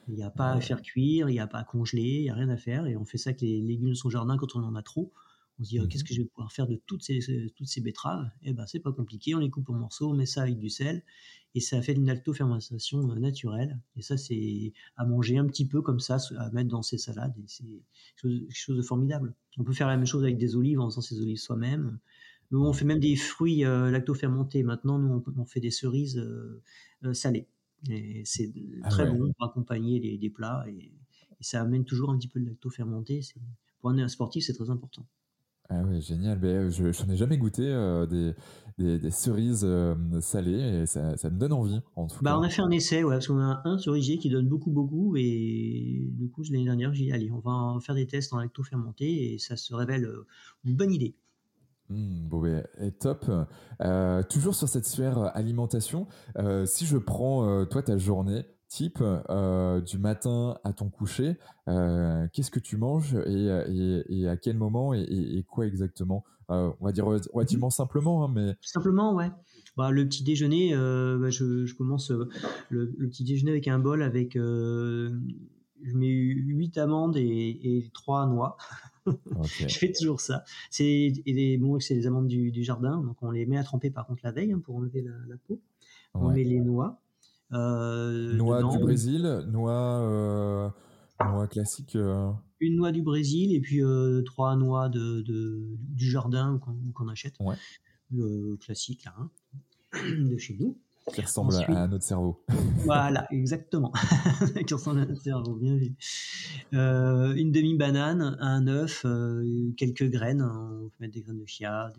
Il n'y a pas à faire cuire, il n'y a pas à congeler, il n'y a rien à faire. Et on fait ça avec les légumes de son jardin quand on en a trop. On se dit, qu'est-ce mmh que je vais pouvoir faire de toutes ces, toutes ces betteraves? Eh ben, c'est pas compliqué. On les coupe en morceaux, on met ça avec du sel. Et ça fait une alto-fermentation euh, naturelle. Et ça, c'est à manger un petit peu comme ça, à mettre dans ses salades. Et c'est quelque chose de formidable. On peut faire la même chose avec des olives en faisant ses olives soi-même. Nous, on fait même des fruits euh, lacto-fermentés. Maintenant, nous, on, fait des cerises euh, salées. Et c'est ah très bon pour accompagner les, des plats et, ça amène toujours un petit peu de lacto fermenté. Pour un sportif, c'est très important. Ah oui, génial. Ben, je n'en ai jamais goûté euh, des, des, cerises euh, salées et ça, ça, me donne envie. En tout bah, cas. On a fait un essai, ouais, parce qu'on a un cerisier qui donne beaucoup, beaucoup. Et du coup, l'année dernière, j'ai dit, allez, on va faire des tests en lacto fermenté et ça se révèle euh, une bonne idée. Mmh, bon, ben, top. Euh, toujours sur cette sphère euh, alimentation, euh, si je prends toi ta journée type du matin à ton coucher, qu'est-ce que tu manges et, à quel moment et, quoi exactement? On va dire relativement simplement, hein, mais simplement, ouais. Bah, le petit déjeuner, bah, je, commence le, petit déjeuner avec un bol avec je mets 8 amandes et, et 3 noix. *laughs* je fais toujours ça. C'est les, bon, c'est les amandes du, jardin, donc on les met à tremper par contre la veille hein, pour enlever la, peau. On met les noix. Euh, noix du Brésil, noix, euh, noix classique. Euh. Une noix du Brésil et puis trois noix de, du jardin qu'on achète. Ouais. classique là, hein, de chez nous. Qui ressemble à notre cerveau. voilà, exactement. *laughs* qui ressemble à notre cerveau, bien vu. Euh, une demi-banane, un œuf, euh, quelques graines. On peut mettre des graines de chia,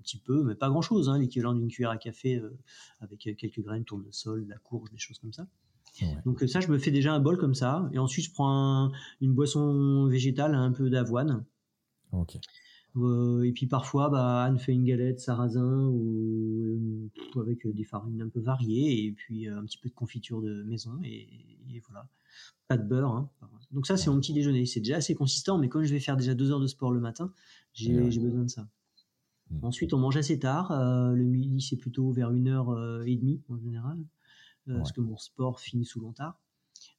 un petit peu, mais pas grand-chose. Hein, L'équivalent d'une cuillère à café euh, avec quelques graines, tournesol, la courge, des choses comme ça. Donc ça, je me fais déjà un bol comme ça. Et ensuite, je prends une boisson végétale, un peu d'avoine. Ok. Euh, et puis parfois, bah, Anne fait une galette sarrasin ou, euh, avec des farines un peu variées et puis euh, un petit peu de confiture de maison et, voilà. Pas de beurre. Hein. Donc ça, c'est mon petit déjeuner. C'est déjà assez consistant, mais comme je vais faire déjà deux heures de sport le matin, j'ai besoin de ça. Mmh. Ensuite, on mange assez tard. le midi, c'est plutôt vers une heure et demie en général, parce que mon sport finit souvent tard.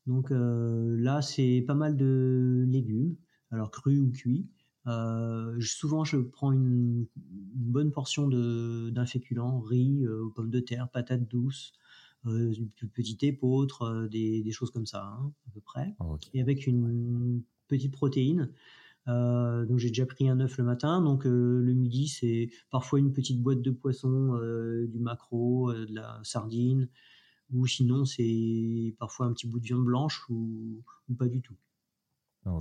Donc là, c'est pas mal de légumes, alors crus ou cuits. Euh, souvent, je prends une, bonne portion d'un féculent, riz, euh, pommes de terre, patates douces, euh, une petite épeautre, des, des, choses comme ça, hein, à peu près. Ah, Et avec une petite protéine. Donc j'ai déjà pris un œuf le matin. Donc le midi, c'est parfois une petite boîte de poisson, du maquereau, de la sardine, ou sinon c'est parfois un petit bout de viande blanche ou, ou pas du tout. Ah,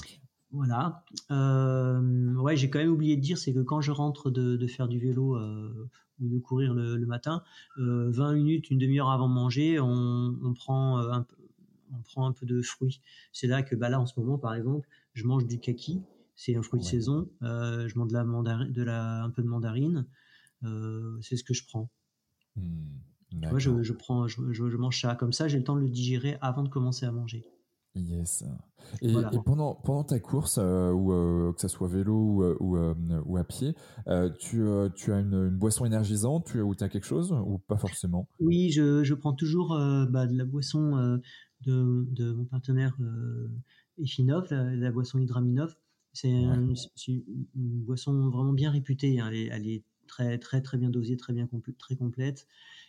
voilà. Euh, ouais, j'ai quand même oublié de dire, c'est que quand je rentre de, faire du vélo euh, ou de courir le, matin, 20 euh, minutes, une demi-heure avant de manger, on, prend un peu, on prend un peu de fruits. C'est là que, bah là, en ce moment, par exemple, je mange du kaki. C'est un fruit de saison. je mange de la mandarine, de la, un peu de mandarine. c'est ce que je prends. Moi, mmh, je, prends, je, je, mange ça comme ça. J'ai le temps de le digérer avant de commencer à manger. Yes. Et, pendant, pendant ta course, euh, ou euh, que ce soit vélo ou, euh, ou, à pied, tu, tu, as une, boisson énergisante tu, ou tu as quelque chose ou pas forcément? Oui, je, je, prends toujours bah, de la boisson de, de, mon partenaire Efinov, la, boisson Hydraminov. C'est une, boisson vraiment bien réputée. Hein. Elle, est, elle, est, très, très, très bien dosée, très, bien très complète.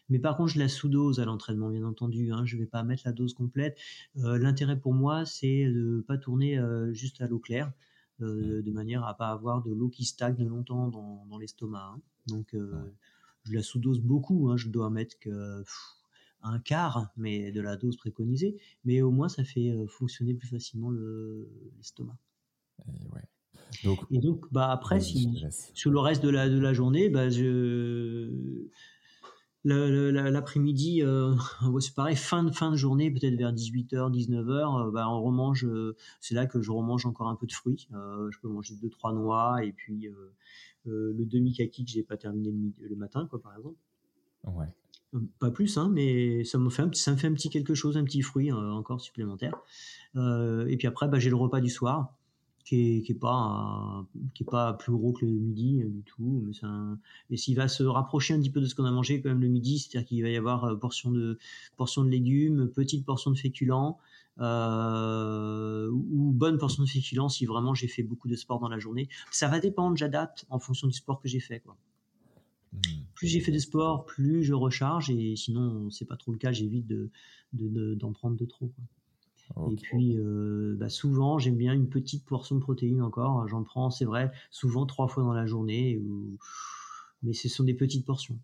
Mais par contre, je la sous-dose à l'entraînement, bien entendu. Hein. Je ne vais pas mettre la dose complète. Euh, l'intérêt pour moi, c'est de ne pas tourner euh, juste à l'eau claire, euh, de manière à pas avoir de l'eau qui stagne longtemps dans, l'estomac. Hein. Donc, je la sous-dose beaucoup. Je dois mettre que un quart, mais de la dose préconisée. Mais au moins, ça fait fonctionner plus facilement l'estomac. Et, donc, bah après, si, sur le reste de la, de la journée, bah, je, L'après-midi, euh, *laughs* c'est pareil, fin de, fin de journée, peut-être vers 18h, 19h, euh, bah, on remange, euh, c'est là que je remange encore un peu de fruits. je peux manger deux, trois noix et puis le demi-kaki que j'ai pas terminé le, matin, quoi, par exemple. Ouais. Pas plus, hein, mais ça me, fait un, petit, ça me fait un petit quelque chose, un petit fruit encore supplémentaire. et puis après, bah, j'ai le repas du soir qui est, qui est pas qui est pas plus gros que le midi euh, du tout mais un, et s'il va se rapprocher un petit peu de ce qu'on a mangé quand même le midi c'est-à-dire qu'il va y avoir euh, portion de portion de légumes petite portion de féculents euh, ou bonne portion de féculents si vraiment j'ai fait beaucoup de sport dans la journée ça va dépendre j'adapte en fonction du sport que j'ai fait quoi mmh. plus j'ai fait de sport plus je recharge et sinon c'est pas trop le cas j'évite de d'en prendre de trop quoi. Et puis, euh, bah, souvent, j'aime bien une petite portion de protéines encore. J'en prends, c'est vrai, souvent trois fois dans la journée, mais ce sont des petites portions.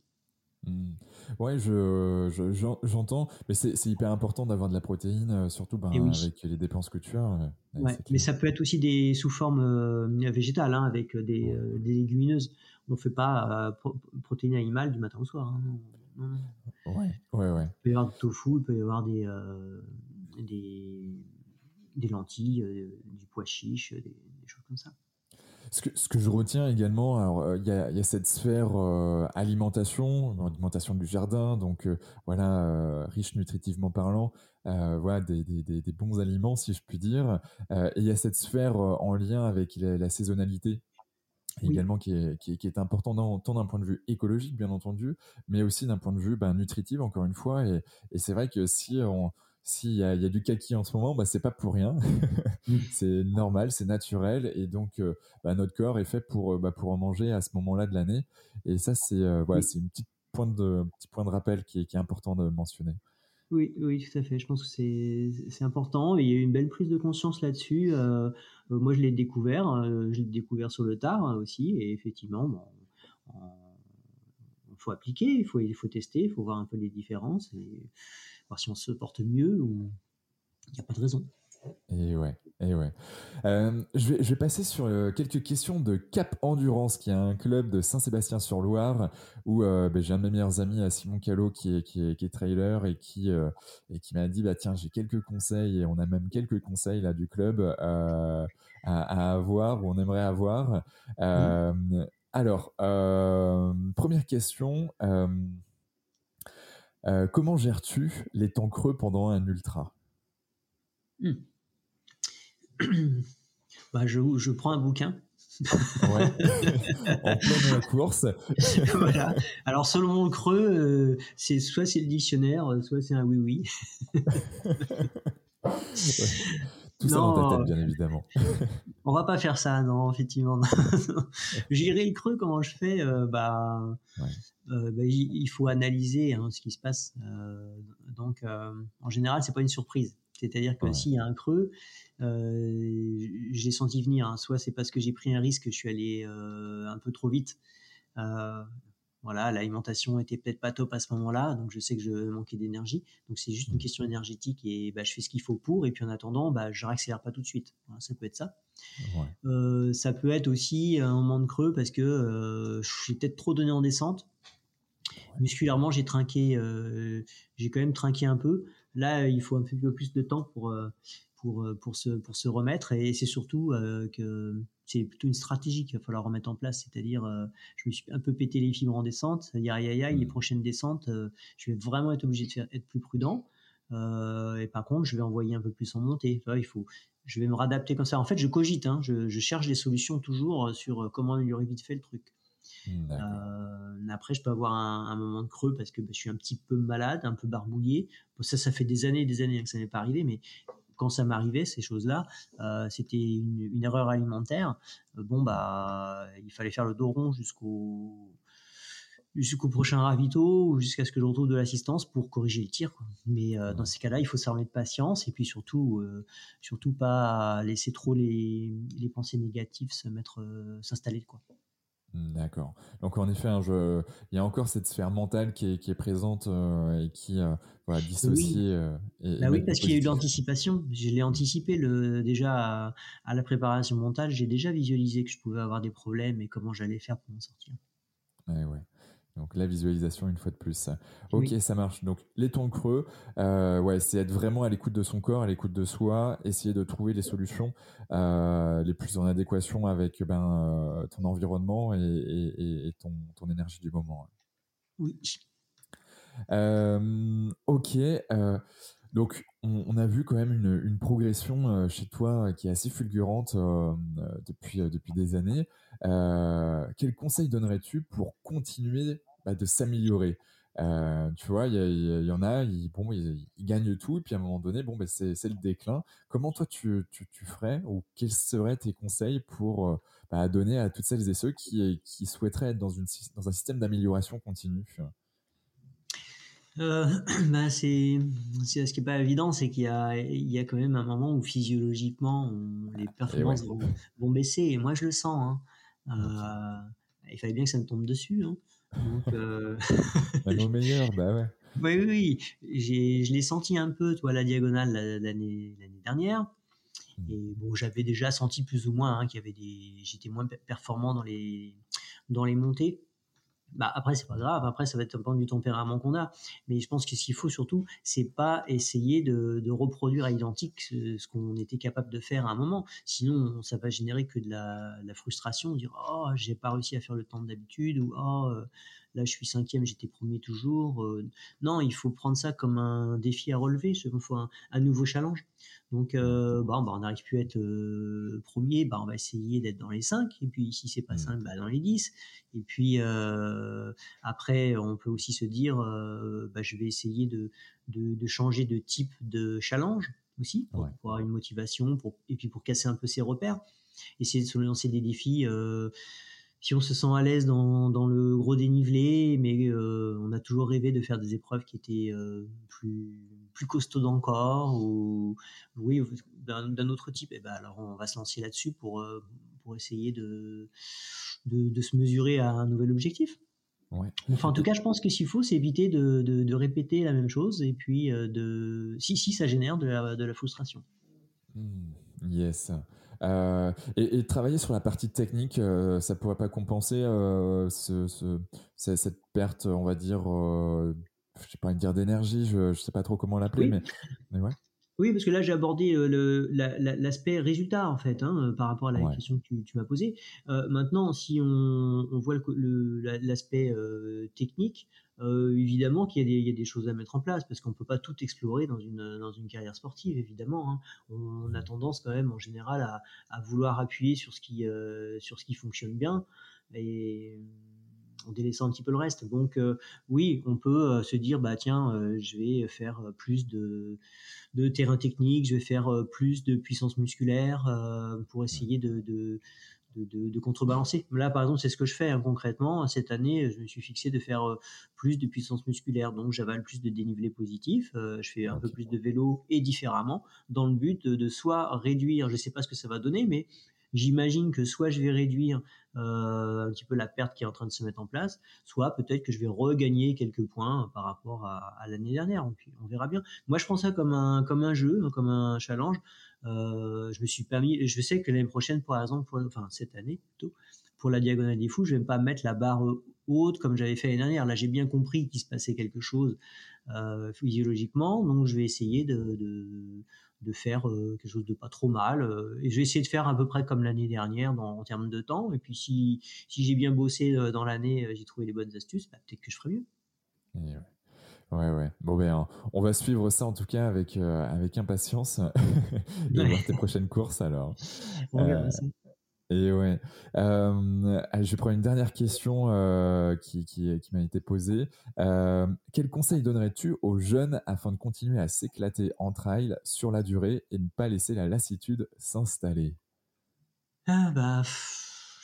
Mmh. Ouais, je, j'entends, mais c'est, hyper important d'avoir de la protéine, euh, surtout ben, avec les dépenses que tu as. Ouais, mais ça peut être aussi des sous forme euh, végétale, hein, avec des, des, légumineuses. On ne fait pas protéines animales du matin au soir. Hein. Ouais, ouais, ouais. Il peut y avoir du tofu, il peut y avoir des, des, des lentilles, euh, du pois chiche, des, choses comme ça. Ce que, ce que, je retiens également, alors euh, il y, a, y, a, cette sphère euh, alimentation, alimentation du jardin, donc voilà riche nutritivement parlant, voilà des, des, des, bons aliments si je puis dire. et il y a cette sphère en lien avec la, saisonnalité également qui est, qui est, qui est important tant d'un point de vue écologique bien entendu, mais aussi d'un point de vue ben, nutritif encore une fois. Et, et c'est vrai que si on s'il y, y, a du kaki en ce moment, bah, c'est pas pour rien. Mmh. *laughs* c'est normal, c'est naturel. Et donc, bah, notre corps est fait pour, bah, pour en manger à ce moment-là de l'année. Et ça, c'est voilà, c'est une petite point de, petit point de rappel qui est, qui est important de mentionner. Oui, oui, tout à fait. Je pense que c'est important. il y a eu une belle prise de conscience là-dessus. Euh, euh, moi, je l'ai découvert. Euh, je l'ai découvert sur le tard aussi. Et effectivement, il faut appliquer, il faut, il faut tester, il faut voir un peu les différences et voir si on se porte mieux ou il n'y a pas de raison. Et ouais, et ouais. Euh, je, vais, je, vais, passer sur euh, quelques questions de Cap Endurance, qui est un club de Saint-Sébastien-sur-Loire, où euh, ben, j'ai un de mes meilleurs amis, Simon Callot, qui est, qui est, qui est trailer et qui, et qui m'a dit bah, tiens, j'ai quelques conseils, et on a même quelques conseils là, du club à, à, avoir, ou on aimerait avoir. Alors, première question. Comment gères-tu les temps creux pendant un ultra? Hmm. *clears throat* bah, je, je, prends un bouquin. ouais. *laughs* en pleine course. *laughs* voilà. Alors selon le creux, euh, c'est soit c'est le dictionnaire, soit c'est un oui *laughs* oui. Tout ça dans ta tête, bien évidemment. on va pas faire ça, non, effectivement. *laughs* Gérer le creux, comment je fais euh, bah, euh, bah, il faut analyser hein, ce qui se passe. donc, en général, c'est pas une surprise. C'est-à-dire que s'il y a un creux, euh, j'ai senti venir. Hein. Soit c'est parce que j'ai pris un risque, je suis allé euh, un peu trop vite. Euh, voilà, l'alimentation était peut-être pas top à ce moment-là, donc je sais que je manquais d'énergie. Donc c'est juste une question énergétique et bah, je fais ce qu'il faut pour. Et puis en attendant, bah, je réaccélère pas tout de suite. ça peut être ça. ça peut être aussi un moment de creux parce que j'ai peut-être trop donné en descente. Musculairement, j'ai trinqué, j'ai quand même trinqué un peu. Là, il faut un peu plus de temps pour, euh, pour, euh, pour, se, pour se remettre. Et c'est surtout euh, que c'est plutôt une stratégie qu'il va falloir remettre en place. C'est-à-dire, je me suis un peu pété les fibres en descente. Aïe, aïe, aïe, les mmh. prochaines descentes, je vais vraiment être obligé de faire, être plus prudent. et par contre, je vais envoyer un peu plus en montée. il faut, je vais me réadapter comme ça. En fait, je cogite, hein. je, je, cherche des solutions toujours sur comment améliorer vite fait le truc. Euh, après, je peux avoir un, moment de creux parce que bah, je suis un petit peu malade, un peu barbouillé. ça, ça fait des années et des années que ça n'est pas arrivé, mais quand ça m'arrivait, ces choses-là, euh, c'était une, erreur alimentaire. Euh, bon, bah, il fallait faire le dos rond jusqu'au jusqu'au prochain ravito ou jusqu'à ce que je retrouve de l'assistance pour corriger le tir. Mais dans ces cas-là, il faut s'armer de patience et puis surtout, pas laisser trop les, pensées négatives se mettre, s'installer. D'accord. Donc en effet, hein, je... il y a encore cette sphère mentale qui est, qui est présente euh, et qui euh, voilà, dissocie. Oui, euh, bah oui parce qu'il y a eu de l'anticipation. Je l'ai anticipé le, déjà à, la préparation mentale. J'ai déjà visualisé que je pouvais avoir des problèmes et comment j'allais faire pour m'en sortir. Ouais, ouais. Donc la visualisation une fois de plus. Ok, ça marche. Donc les temps creux, euh, ouais, c'est être vraiment à l'écoute de son corps, à l'écoute de soi, essayer de trouver les solutions euh, les plus en adéquation avec ben, euh, ton environnement et, ton, ton, énergie du moment. Oui. ok. donc on, a vu quand même une, une progression chez toi qui est assez fulgurante depuis, depuis des années. quel conseil donnerais-tu pour continuer bah, de s'améliorer. Euh, tu vois, il y, en a, ils, bon, ils, gagnent tout, et puis à un moment donné, bon, bah, c'est le déclin. Comment toi tu, tu, ferais, ou quels seraient tes conseils pour euh, bah, donner à toutes celles et ceux qui, qui souhaiteraient être dans, une, dans un système d'amélioration continue euh, *clears throat* bah c'est ce qui est pas évident, c'est qu'il y a, il y a quand même un moment où physiologiquement les performances vont, baisser. Et moi, je le sens. Hein. il fallait bien que ça me tombe dessus. Hein. Donc, *laughs* euh... bah, nos meilleurs, bah ouais. Oui, oui, oui. je l'ai senti un peu, toi, la diagonale l'année dernière. Mmh. Et bon, j'avais déjà senti plus ou moins hein, qu'il y avait des, j'étais moins performant dans les, dans les montées. Bah après c'est pas grave, après ça va être un peu du tempérament qu'on a, mais je pense que ce qu'il faut surtout, c'est pas essayer de, reproduire à identique ce, qu'on était capable de faire à un moment. Sinon, ça va générer que de la, la frustration, dire oh j'ai pas réussi à faire le temps d'habitude ou oh là je suis cinquième, j'étais premier toujours. non, il faut prendre ça comme un défi à relever, il faut un, nouveau challenge. Donc, bon, bah, on n'arrive plus à être premier, bah, on va essayer d'être dans les 5, et puis si c'est pas 5, mmh. bah, dans les 10. Et puis après, on peut aussi se dire, bah, je vais essayer de, de, changer de type de challenge aussi, pour, avoir une motivation, pour, et puis pour casser un peu ses repères. Essayer de se lancer des défis si on se sent à l'aise dans, dans, le gros dénivelé, mais on a toujours rêvé de faire des épreuves qui étaient plus, plus costaudes encore, ou oui, d'un autre type, et eh ben alors on va se lancer là-dessus pour, pour essayer de, de, de, se mesurer à un nouvel objectif. Enfin, en tout cas, je pense que s'il faut, c'est éviter de, de, répéter la même chose et puis euh, de si si ça génère de la, de la frustration. Hmm, yes. Euh, et, travailler sur la partie technique, euh, ça pourrait pas compenser ce, ce, cette perte, on va dire, je sais pas dire d'énergie, je, je sais pas trop comment l'appeler, mais, mais ouais. Oui, parce que là, j'ai abordé euh, l'aspect résultat, en fait, hein, euh, par rapport à la question que tu, m'as posée. Euh, maintenant, si on, voit l'aspect technique, évidemment qu'il y, a des choses à mettre en place, parce qu'on ne peut pas tout explorer dans une, dans une carrière sportive, évidemment. Hein. On, a tendance quand même, en général, à, à vouloir appuyer sur ce qui, sur ce qui fonctionne bien. Et en délaissant un petit peu le reste. Donc oui, on peut se dire bah tiens, je vais faire plus de de terrain technique, je vais faire euh, plus de puissance musculaire euh, pour essayer de, de de, contrebalancer. Là, par exemple, c'est ce que je fais hein, concrètement. Cette année, je me suis fixé de faire euh, plus de puissance musculaire, donc j'avale plus de dénivelé positif. je fais un peu plus de vélo et différemment, dans le but de, soit réduire, je ne sais pas ce que ça va donner, mais j'imagine que soit je vais réduire un petit peu la perte qui est en train de se mettre en place, soit peut-être que je vais regagner quelques points par rapport à, l'année dernière. On, on verra bien. Moi, je prends ça comme un, comme un jeu, hein, comme un challenge. Je me suis permis, je sais que l'année prochaine, par exemple, enfin cette année plutôt, pour la diagonale des fous, je vais pas mettre la barre haute comme j'avais fait l'année dernière. Là, j'ai bien compris qu'il se passait quelque chose physiologiquement, donc je vais essayer de faire euh, quelque chose de pas trop mal. Euh, et je vais essayer de faire à peu près comme l'année dernière en termes de temps. Et puis si, j'ai bien bossé euh, dans l'année, j'ai trouvé les bonnes astuces, bah, peut-être que je ferai mieux. Ouais. ouais. Bon, ben, on va suivre ça en tout cas avec, avec impatience *laughs* de voir tes prochaines courses alors. Et ouais. Euh, je vais prendre une dernière question euh, qui, qui, qui m'a été posée. Euh, quel conseil donnerais-tu aux jeunes afin de continuer à s'éclater en trail sur la durée et ne pas laisser la lassitude s'installer? Ah bah,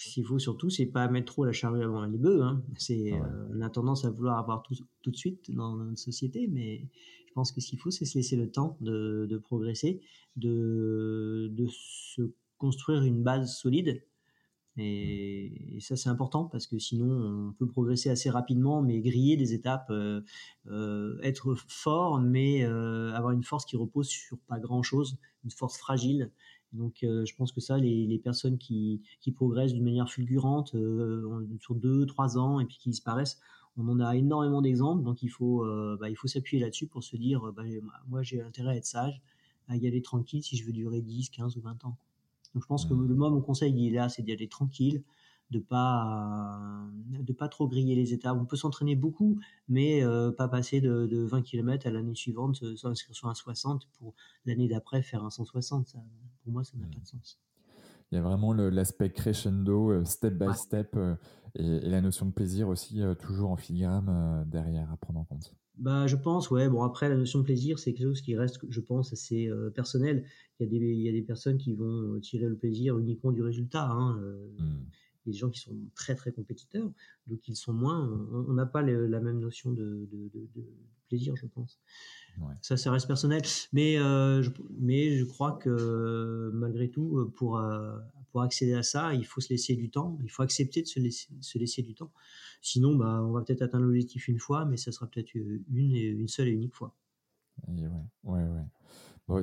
ce qu'il faut surtout, c'est pas mettre trop la charrue avant les bœufs. Hein. C'est, on a tendance à vouloir avoir tout, tout de suite dans notre société, mais je pense que ce qu'il faut, c'est se laisser le temps de, de progresser, de, de se construire une base solide. Et, ça, c'est important parce que sinon, on peut progresser assez rapidement, mais griller des étapes, euh, euh, être fort, mais euh, avoir une force qui repose sur pas grand-chose, une force fragile. Donc, je pense que ça, les, personnes qui, progressent d'une manière fulgurante sur deux, trois ans et puis qui disparaissent, on en a énormément d'exemples. Donc, il faut, bah, il faut s'appuyer là-dessus pour se dire, bah, moi, j'ai intérêt à être sage, à y aller tranquille si je veux durer 10, 15 ou 20 ans. Donc je pense que mmh. le moi mon conseil il est là, c'est d'y aller tranquille, de pas de pas trop griller les étapes. On peut s'entraîner beaucoup, mais euh, pas passer de, de 20 km à l'année suivante, s'inscrire sur un 60 pour l'année d'après faire un 160. Ça, pour moi, ça n'a pas de sens. Il y a vraiment l'aspect crescendo, euh, step by step, euh, et, et, la notion de plaisir aussi toujours en filigrane derrière à prendre en compte. Bah, je pense, ouais. Bon, après, la notion de plaisir, c'est quelque chose qui reste, je pense, assez euh, personnel. Il y, a des, il y a des personnes qui vont tirer le plaisir uniquement du résultat. Hein, euh, mmh. Il y a des gens qui sont très, très compétiteurs, donc ils sont moins. On n'a pas la même notion de, de, de, plaisir, je pense. Ça, ça reste personnel. Mais, euh, je, mais je crois que malgré tout, pour, pour accéder à ça, il faut se laisser du temps. Il faut accepter de se laisser, se laisser du temps. Sinon, bah, on va peut-être atteindre l'objectif une fois, mais ça sera peut-être une, une seule et unique fois. ouais, ouais, ouais.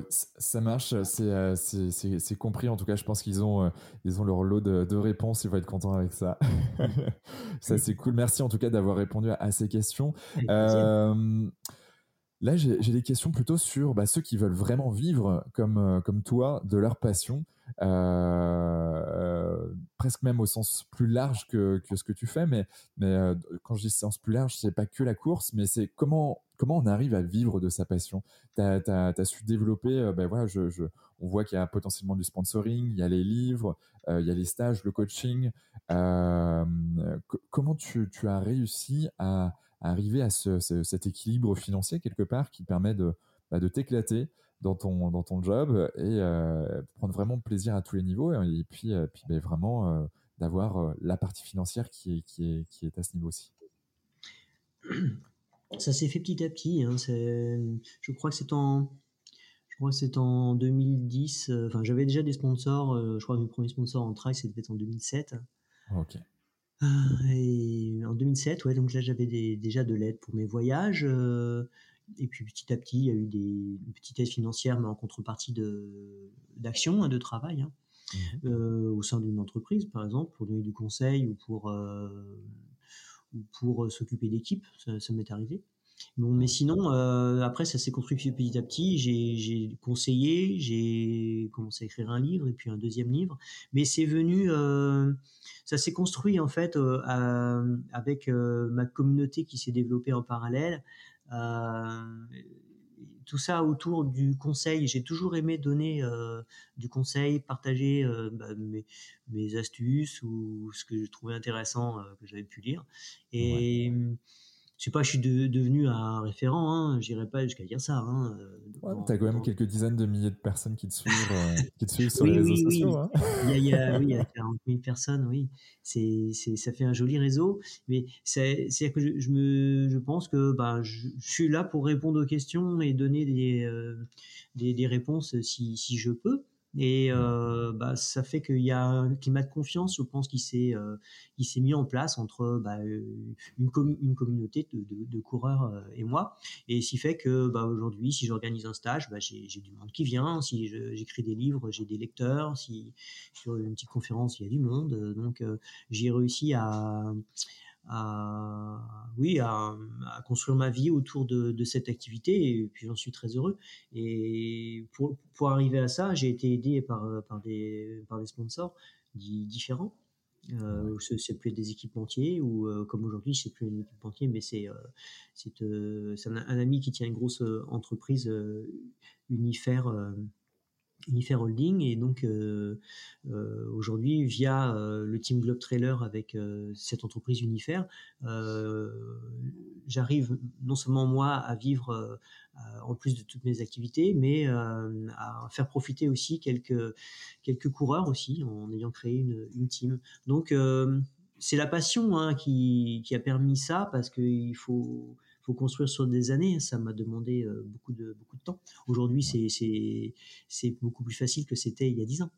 Ça marche, euh, c'est compris. En tout cas, je pense qu'ils ont, euh, ils ont leur lot de, de, réponses. Ils vont être contents avec ça. *laughs* ça, c'est cool. Merci en tout cas d'avoir répondu à, ces questions. Euh, là, j'ai des questions plutôt sur bah, ceux qui veulent vraiment vivre comme, comme toi de leur passion presque même au sens plus large que, que ce que tu fais. Mais, mais quand je dis sens plus large, c'est pas que la course, mais c'est comment comment on arrive à vivre de sa passion? Tu as, su développer, ben voilà, je, je, on voit qu'il y a potentiellement du sponsoring, il y a les livres, il y a les stages, le coaching. comment tu, as réussi à, arriver à ce, cet équilibre financier quelque part qui permet de, bah, t'éclater dans ton, job et prendre vraiment plaisir à tous les niveaux et puis, ben, vraiment d'avoir la partie financière qui est, qui, est, à ce niveau aussi *clears throat* Ça s'est fait petit à petit. Hein, je crois que c'est en, je crois que c'est en 2010. Euh, enfin, j'avais déjà des sponsors. Euh, je crois que mes premiers sponsors en trail, c'était en 2007. Ok. Euh, et en 2007, ouais, donc là j'avais déjà de l'aide pour mes voyages. et puis petit à petit, il y a eu des petites aides financières, mais en contrepartie de d'action, hein, de travail, hein. mmh au sein d'une entreprise, par exemple, pour donner du conseil ou pour ou pour euh, s'occuper d'équipes, ça, m'est arrivé. Bon, mais sinon, euh, après, ça s'est construit petit à petit. J'ai conseillé, j'ai commencé à écrire un livre et puis un deuxième livre. Mais c'est venu, euh, ça s'est construit en fait avec ma communauté qui s'est développée en parallèle tout ça autour du conseil. J'ai toujours aimé donner euh, du conseil, partager euh, bah, mes, astuces ou ce que je trouvais intéressant euh, que j'avais pu lire. Et je sais pas, je suis devenu un référent, hein, j'irai pas jusqu'à dire ça. Hein, euh, tu as quand même quelques dizaines de milliers de personnes qui te suivent, euh, *laughs* qui te suivent sur les réseaux sociaux. Hein. il, y a, oui, il y a *laughs* 40 000 personnes, oui. C'est, c'est, ça fait un joli réseau. Mais c'est, c'est que je, je, me, je pense que bah, je, suis là pour répondre aux questions et donner des, euh, des, des, réponses si, si je peux. Et euh, bah, ça fait qu'il y a un climat de confiance, je pense, qui s'est euh, s'est mis en place entre bah, euh, une, une communauté de, de, de coureurs euh, et moi. Et ce qui fait que bah, aujourd'hui, si j'organise un stage, bah, j'ai du monde qui vient. Si j'écris des livres, j'ai des lecteurs. Si sur une petite conférence, il y a du monde. Donc j'ai réussi à à oui à, à, construire ma vie autour de, de, cette activité et puis j'en suis très heureux. Et pour, pour arriver à ça j'ai été aidé par, par, des, par des sponsors différents. Euh, c'est plus des équipementiers ou euh, comme aujourd'hui c'est plus un équipementier mais c'est euh, c'est euh, un, un, ami qui tient une grosse entreprise unifère Unifair Holding et donc euh, euh, aujourd'hui via euh, le team Globe Trailer avec cette entreprise Unifair, j'arrive non seulement moi à vivre en plus de toutes mes activités, mais à faire profiter aussi quelques quelques coureurs aussi en ayant créé une, une team. Donc c'est la passion hein, qui, qui a permis ça parce qu'il faut faut construire sur des années. Ça m'a demandé euh, beaucoup de beaucoup de temps. Aujourd'hui, c'est beaucoup plus facile que c'était il y a dix ans.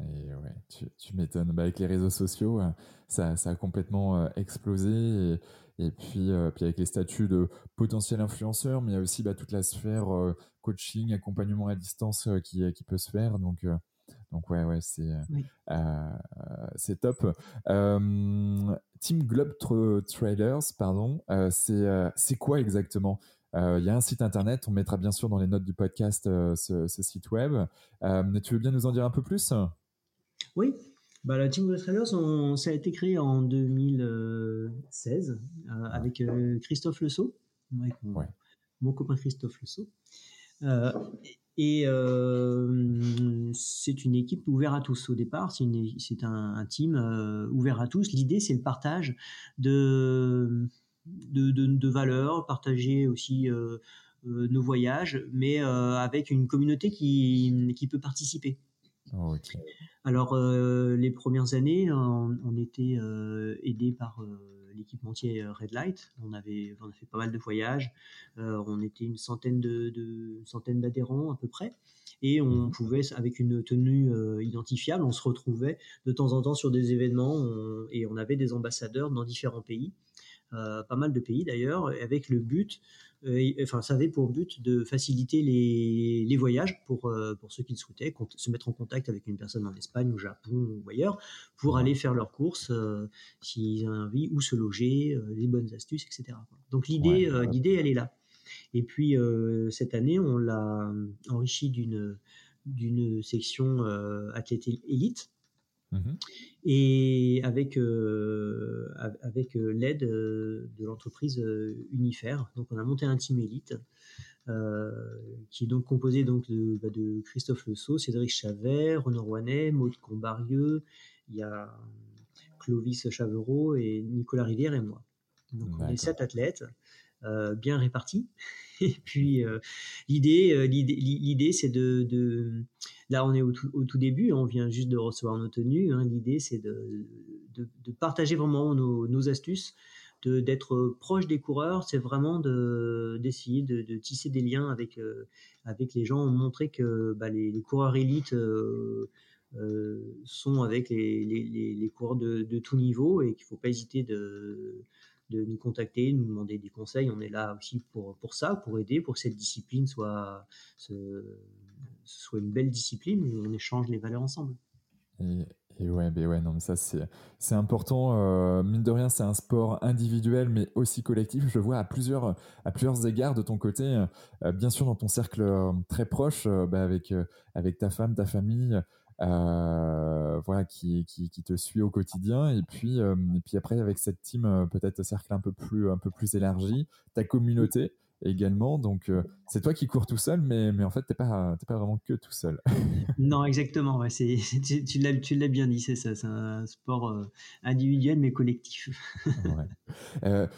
Et ouais, tu, tu m'étonnes. Bah, avec les réseaux sociaux, euh, ça, ça a complètement euh, explosé. Et, et puis, puis avec les statuts de potentiel influenceur, mais il y a aussi bah, toute la sphère coaching, accompagnement à distance qui, qui peut se faire. Donc, donc ouais, ouais, c'est euh, c'est top. Euh, Team Globe Trailers, pardon, euh, c'est c'est quoi exactement? Il y a un site internet, on mettra bien sûr dans les notes du podcast ce, ce, site web. mais tu veux bien nous en dire un peu plus? Oui. Bah, la Team Globe Trailers, on, ça a été créé en 2016 avec Christophe Le mon, ouais. mon copain Christophe Le Euh, et euh, c'est une équipe ouverte à tous au départ. C'est, c'est un, un, team euh, ouvert à tous. L'idée, c'est le partage de, de, de, de valeurs, partager aussi euh, nos voyages, mais avec une communauté qui, qui peut participer. Oh, Alors, les premières années, on, on était aidé par l'équipementier euh, Red Light. On avait, on a fait pas mal de voyages. Euh, on était une centaine de, de centaine d'adhérents à peu près, et on mhm. pouvait, avec une tenue euh, identifiable, on se retrouvait de temps en temps sur des événements et on avait des ambassadeurs dans différents pays. Euh, pas mal de pays d'ailleurs, avec le but, enfin ça avait pour but de faciliter les, les voyages pour, euh, pour ceux qui le souhaitaient, se mettre en contact avec une personne en Espagne, au Japon ou ailleurs, pour aller faire leurs courses, s'ils ont envie, où se loger, les bonnes astuces, etc. Donc l'idée, l'idée elle est là. Et puis cette année, on l'a enrichi d'une d'une section athlète élite Mmh et avec, avec l'aide de l'entreprise Unifère. Donc on a monté un team élite qui est donc composé donc de, bah, de Christophe Le Cédric Chavet, Renaud Rouanet, Maud Combarieux, il y a Clovis Chavereau et Nicolas Rivière et moi. Donc on est sept athlètes. Bien répartis. *laughs* Et puis l'idée, l'idée, c'est de, là on est au tout, début, on vient juste de recevoir nos tenues. Hein. l'idée, c'est de, de, partager vraiment nos, nos astuces, d'être proche des coureurs, c'est vraiment d'essayer de, tisser des liens avec, avec les gens, montrer que bah, les, coureurs élites sont avec les, les, coureurs de, de, tout niveau et qu'il ne faut pas hésiter de, de nous contacter, nous demander des conseils. On est là aussi pour, pour ça, pour aider, pour que cette discipline soit, soit une belle discipline et on échange les valeurs ensemble. Et, ouais, mais ouais, non, mais ça c'est c'est important. Euh, mine de rien, c'est un sport individuel, mais aussi collectif. Je vois à plusieurs à plusieurs égards de ton côté, euh, bien sûr dans ton cercle euh, très proche, bah, avec avec ta femme, ta famille, euh, voilà, qui, qui, qui, te suit au quotidien. Et puis, euh, et puis après, avec cette team, euh, peut-être cercle un peu plus, un peu plus élargi, ta communauté également. Donc, c'est toi qui cours tout seul, mais, mais en fait, tu n'es pas, pas vraiment que tout seul. *laughs* non, exactement. Ouais, c'est, *laughs* tu, tu l'as bien dit, c'est ça. C'est un sport individuel, mais collectif. ouais.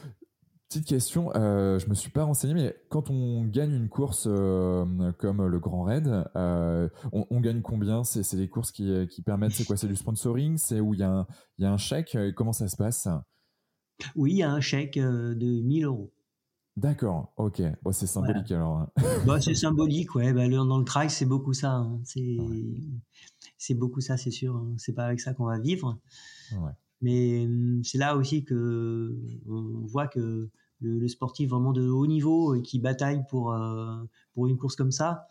Petite question, euh, je me suis pas renseigné, mais quand on gagne une course euh, comme le Grand Raid, euh, on, gagne combien? C'est des courses qui, qui permettent, c'est quoi? C'est du sponsoring? C'est où il y, a un, y a un chèque? Comment ça se passe? Oui, il y a un chèque de 1000 euros. D'accord, ok. Bon, c'est symbolique alors. Hein. Bah, c'est symbolique, ouais. Bah, dans le trail, c'est beaucoup ça. Hein. C'est beaucoup ça, c'est sûr. Hein. C'est pas avec ça qu'on va vivre. Ouais. Mais hum, c'est là aussi que on voit que le, sportif vraiment de haut niveau et qui bataille pour euh, pour une course comme ça,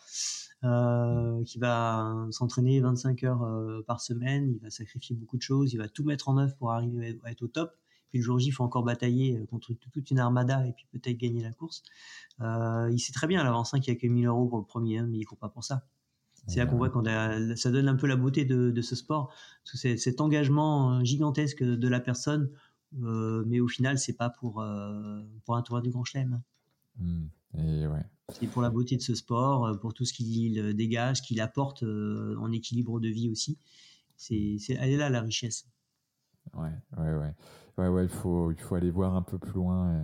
euh, qui va s'entraîner 25 heures euh, par semaine, il va sacrifier beaucoup de choses, il va tout mettre en œuvre pour arriver à être au top. Puis le jour J, il faut encore batailler contre toute une armada et puis peut-être gagner la course. il sait très bien à l'avance hein, qu'il a que 1000 euros pour le premier, hein, mais il ne court pas pour ça. C'est là qu'on voit qu'on ça donne un peu la beauté de, ce sport, c'est cet engagement euh, gigantesque de la personne, euh, mais au final, c'est pas pour euh, pour un tournoi du Grand Chelem. Mmh. Et ouais. C'est pour la beauté de ce sport, pour tout ce qu'il dégage, qu'il apporte en équilibre de vie aussi. C'est, elle est là la richesse. Ouais, ouais, ouais, ouais, ouais. Il faut, il faut aller voir un peu plus loin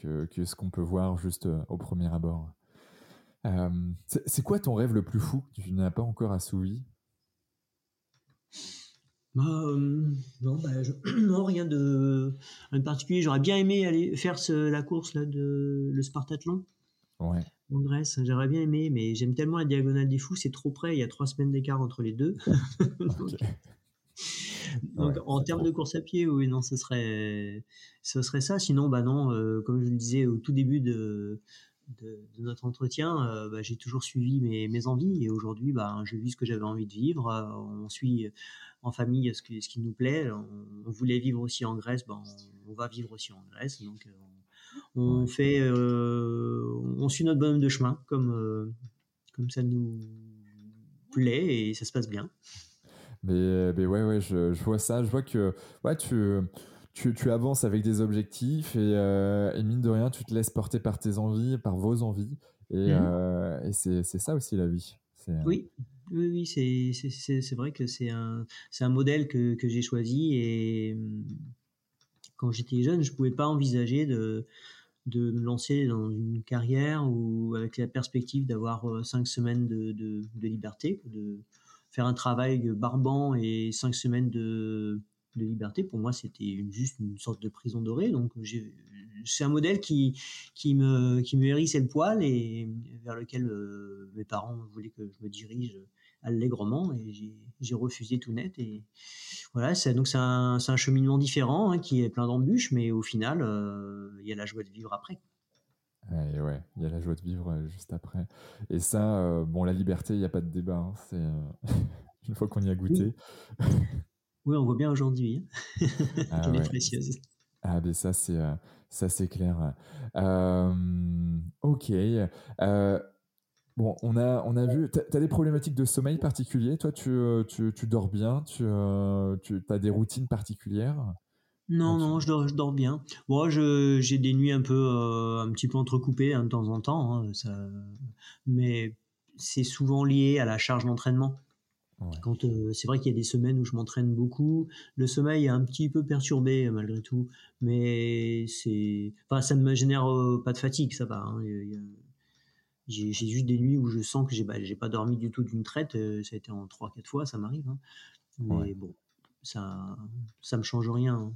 que, que ce qu'on peut voir juste au premier abord. Euh, c'est quoi ton rêve le plus fou que tu n'as pas encore assouvi? Bah, euh, non, bah, *clears throat* non, rien de, particulier. J'aurais bien aimé aller faire la course là, de le Spartathlon. Ouais. En Grèce, j'aurais bien aimé, mais j'aime tellement la diagonale des fous, c'est trop près. Il y a trois semaines d'écart entre les deux. *laughs* donc, *laughs* en termes de course à pied, oui, non, ce serait, ce serait ça. Sinon, bah non, euh, comme je le disais au tout début de, de, notre entretien, euh, bah, j'ai toujours suivi mes, mes envies et aujourd'hui, bah, je vis ce que j'avais envie de vivre. Euh, on suit en famille ce, ce qui nous plaît. On, voulait vivre aussi en Grèce, bah, on, va vivre aussi en Grèce. Donc, euh, on, fait, on suit notre bonhomme de chemin comme, comme ça nous plaît et ça se passe bien. Mais, mais ouais, ouais, je, je, vois ça. Je vois que ouais, tu tu, avances avec des objectifs euh, et, mine de rien, tu te laisses porter par tes envies, par vos envies. Et, mhm. euh, c'est ça aussi la vie. Euh, oui, oui, oui c'est vrai que c'est un, un modèle que, que j'ai choisi. Et hum, quand j'étais jeune, je ne pouvais pas envisager de, de me lancer dans une carrière ou avec la perspective d'avoir cinq semaines de, de, de liberté, de faire un travail barbant et cinq semaines de de liberté. Pour moi, c'était juste une sorte de prison dorée. Donc, c'est un modèle qui, qui, me, qui me hérissait le poil et vers lequel euh, mes parents voulaient que je me dirige allègrement et j'ai refusé tout net. Et voilà, donc c'est un, un, cheminement différent hein, qui est plein d'embûches, mais au final, euh, il y a la joie de vivre après. Et ouais, il y a la joie de vivre euh, juste après. Et ça, bon, la liberté, il n'y a pas de débat. Hein, c'est *laughs* une fois qu'on y a goûté. Oui, on voit bien aujourd'hui hein. ah *laughs* qu'elle est précieuse. Ah, mais ça, c'est, euh, ça, c'est clair. Euh, ok. Euh, bon, on a, on a vu, tu as, des problématiques de sommeil particuliers? Toi, tu, tu, tu dors bien, tu, tu as des routines particulières? Non, non, je dors, je dors bien. Moi, j'ai des nuits un peu, euh, un petit peu entrecoupées hein, de temps en temps, hein, ça, mais c'est souvent lié à la charge d'entraînement. Quand euh, c'est vrai qu'il y a des semaines où je m'entraîne beaucoup, le sommeil est un petit peu perturbé malgré tout, mais c'est, enfin, ça ne me génère euh, pas de fatigue, ça va. Hein, j'ai, juste des nuits où je sens que j'ai, bah, pas dormi du tout d'une traite. ça a été en trois, quatre fois, ça m'arrive. Hein. Mais bon, ça, ça me change rien.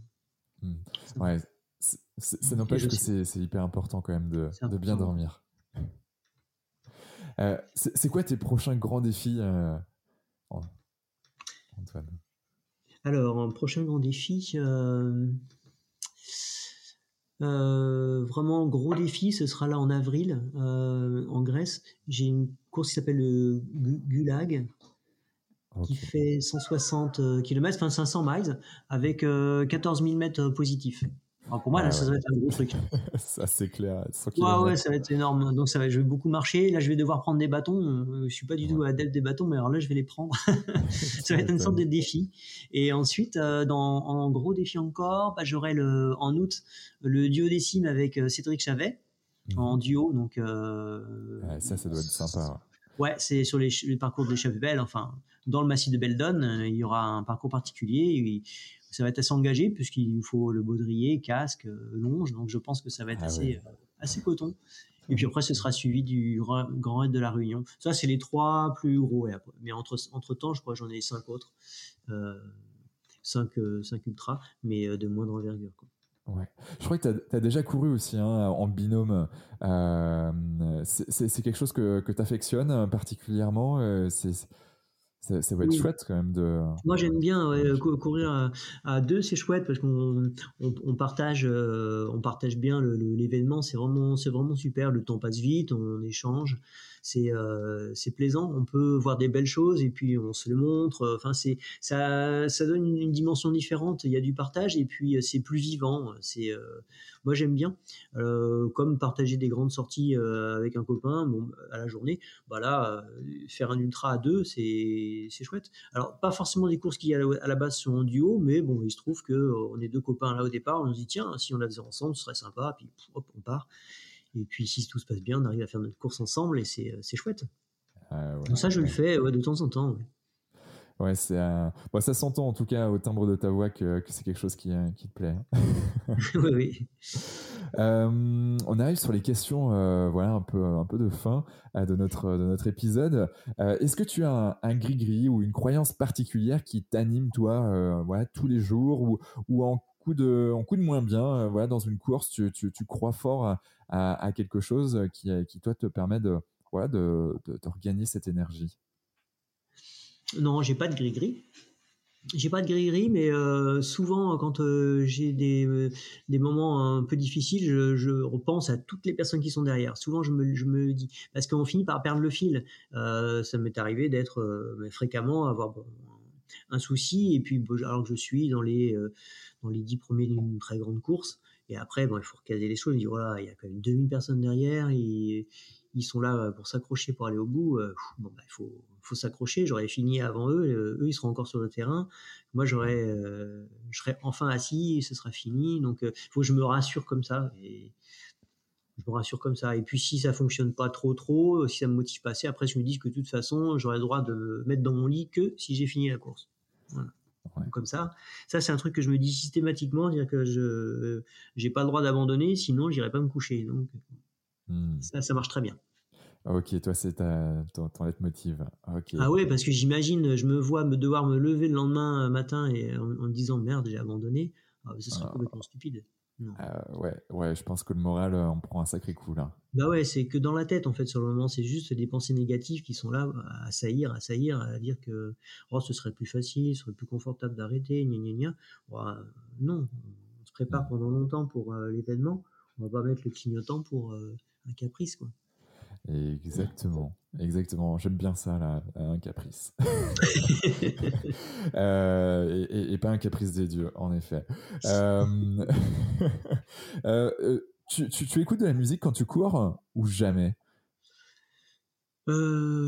Hmm. Ouais, ça n'empêche que c'est hyper important quand même de, de bien dormir. Euh, c'est quoi tes prochains grands défis, euh, Antoine Alors, un prochain grand défi, euh, vraiment gros défi, ce sera là en avril, en Grèce. J'ai une course qui s'appelle le Gulag, qui fait 160 km, enfin 500 miles, avec 14 000 mètres positifs. Alors pour moi, là, ça va être un gros truc. *laughs* ça, c'est clair. Ouais, ouais, ça va être énorme. Donc, ça va, je vais beaucoup marcher. Là, je vais devoir prendre des bâtons. Je suis pas du tout adepte des bâtons, mais alors là, je vais les prendre. *laughs* *laughs* ça va être une sorte de défi. Et ensuite, euh, dans, en gros défi encore, bah, j'aurai le, en août, le duodécime avec euh, Cédric Chavet, mhm. en duo. Donc, euh, ouais, ça, ça doit être sympa. Ouais, c'est sur les, parcours de Belle, enfin, dans le massif de Beldon, euh, il y aura un parcours particulier. Ça va être assez engagé puisqu'il faut le baudrier, casque, euh, longe. Donc je pense que ça va être ah assez, euh, assez coton. Et puis après, ce sera suivi du Grand Raid de la Réunion. Ça, c'est les trois plus gros. Mais entre, entre temps, je crois que j'en ai cinq autres. Euh, cinq, cinq ultras, mais de moindre envergure. Quoi. Ouais. Je crois que tu as, déjà couru aussi hein, en binôme. Euh, c'est quelque chose que, que tu affectionnes particulièrement. Euh, c'est ça, ça, va être chouette quand même de. Moi j'aime bien courir à, deux, c'est chouette parce qu'on on, partage, euh, on partage bien l'événement. C'est vraiment, c'est vraiment super. Le temps passe vite, on échange c'est euh, c'est plaisant. On peut voir des belles choses et puis on se le montre. Enfin, c'est ça ça donne une, dimension différente. Il y a du partage et puis euh, c'est plus vivant. C'est euh, moi j'aime bien comme partager des grandes sorties avec un copain bon, à la journée. Bah là, faire un ultra à deux, c'est c'est chouette. Alors pas forcément des courses qui à la, base sont en duo, mais bon, il se trouve que on est deux copains là au départ. On se dit tiens, si on la faisait ensemble, ce serait sympa. Puis hop, on part. Et puis si tout se passe bien, on arrive à faire notre course ensemble et c'est, c'est chouette. Ah Donc ça, je le fais ouais, de temps en temps. Ouais, c'est bon, ça s'entend en tout cas au timbre de ta voix que, que c'est quelque chose qui, euh, qui te plaît. *laughs* *laughs* oui, oui. Euh, on arrive sur les questions, euh, voilà, un peu, un peu de fin de notre, de notre épisode. est-ce que tu as un, gris-gris ou une croyance particulière qui t'anime toi, voilà, tous les jours ou, ou en coup de, de moins bien, voilà, dans une course, tu, crois fort à, quelque chose qui, qui, toi, te permet de, voilà, regagner cette énergie? Non, j'ai pas de gris-gris. J'ai pas de gris-gris, mais euh, souvent quand euh, j'ai des, euh, moments un peu difficiles, je, repense à toutes les personnes qui sont derrière. Souvent, je me, je me dis parce qu'on finit par perdre le fil. ça m'est arrivé d'être fréquemment avoir bon, un souci et puis alors que je suis dans les dans les dix premiers d'une très grande course, et après, bon, il faut recaser les choses. Il voilà, il y a quand même 2000 personnes derrière. Ils sont là pour s'accrocher pour aller au bout. Euh, bon, bah, il faut, faut s'accrocher. J'aurais fini avant eux. Euh, eux, ils seront encore sur le terrain. Moi, j'aurais, euh, je serais enfin assis. Ce sera fini. Donc, il faut que je me rassure comme ça. Et je me rassure comme ça. Et puis, si ça fonctionne pas trop, trop, si ça me motive pas assez, après, je me dis que de toute façon, j'aurai le droit de me mettre dans mon lit que si j'ai fini la course. Voilà comme ça. Ça, c'est un truc que je me dis systématiquement, dire que je j'ai pas le droit d'abandonner, sinon j'irai pas me coucher. Donc hmm. ça, ça marche très bien. Ok, toi, c'est ta, ton, ton leitmotiv. Ah ouais, parce que j'imagine, je me vois me devoir me lever le lendemain matin et en, me disant merde, j'ai abandonné. Ah, ce serait ah. complètement stupide. Euh, ouais, ouais, je pense que le moral, on euh, prend un sacré coup là. Bah ouais, c'est que dans la tête en fait sur le moment, c'est juste des pensées négatives qui sont là à saillir, à saillir, à dire que oh ce serait plus facile, ce serait plus confortable d'arrêter, gna gna gna. Euh, non, on se prépare pendant longtemps pour l'événement. On va pas mettre le clignotant pour un caprice quoi. Exactement, exactement. J'aime bien ça, là, un caprice. *laughs* *laughs* euh, et, et, pas un caprice des dieux, en effet. *laughs* Euh, euh, tu, tu, tu, écoutes de la musique quand tu cours ou jamais?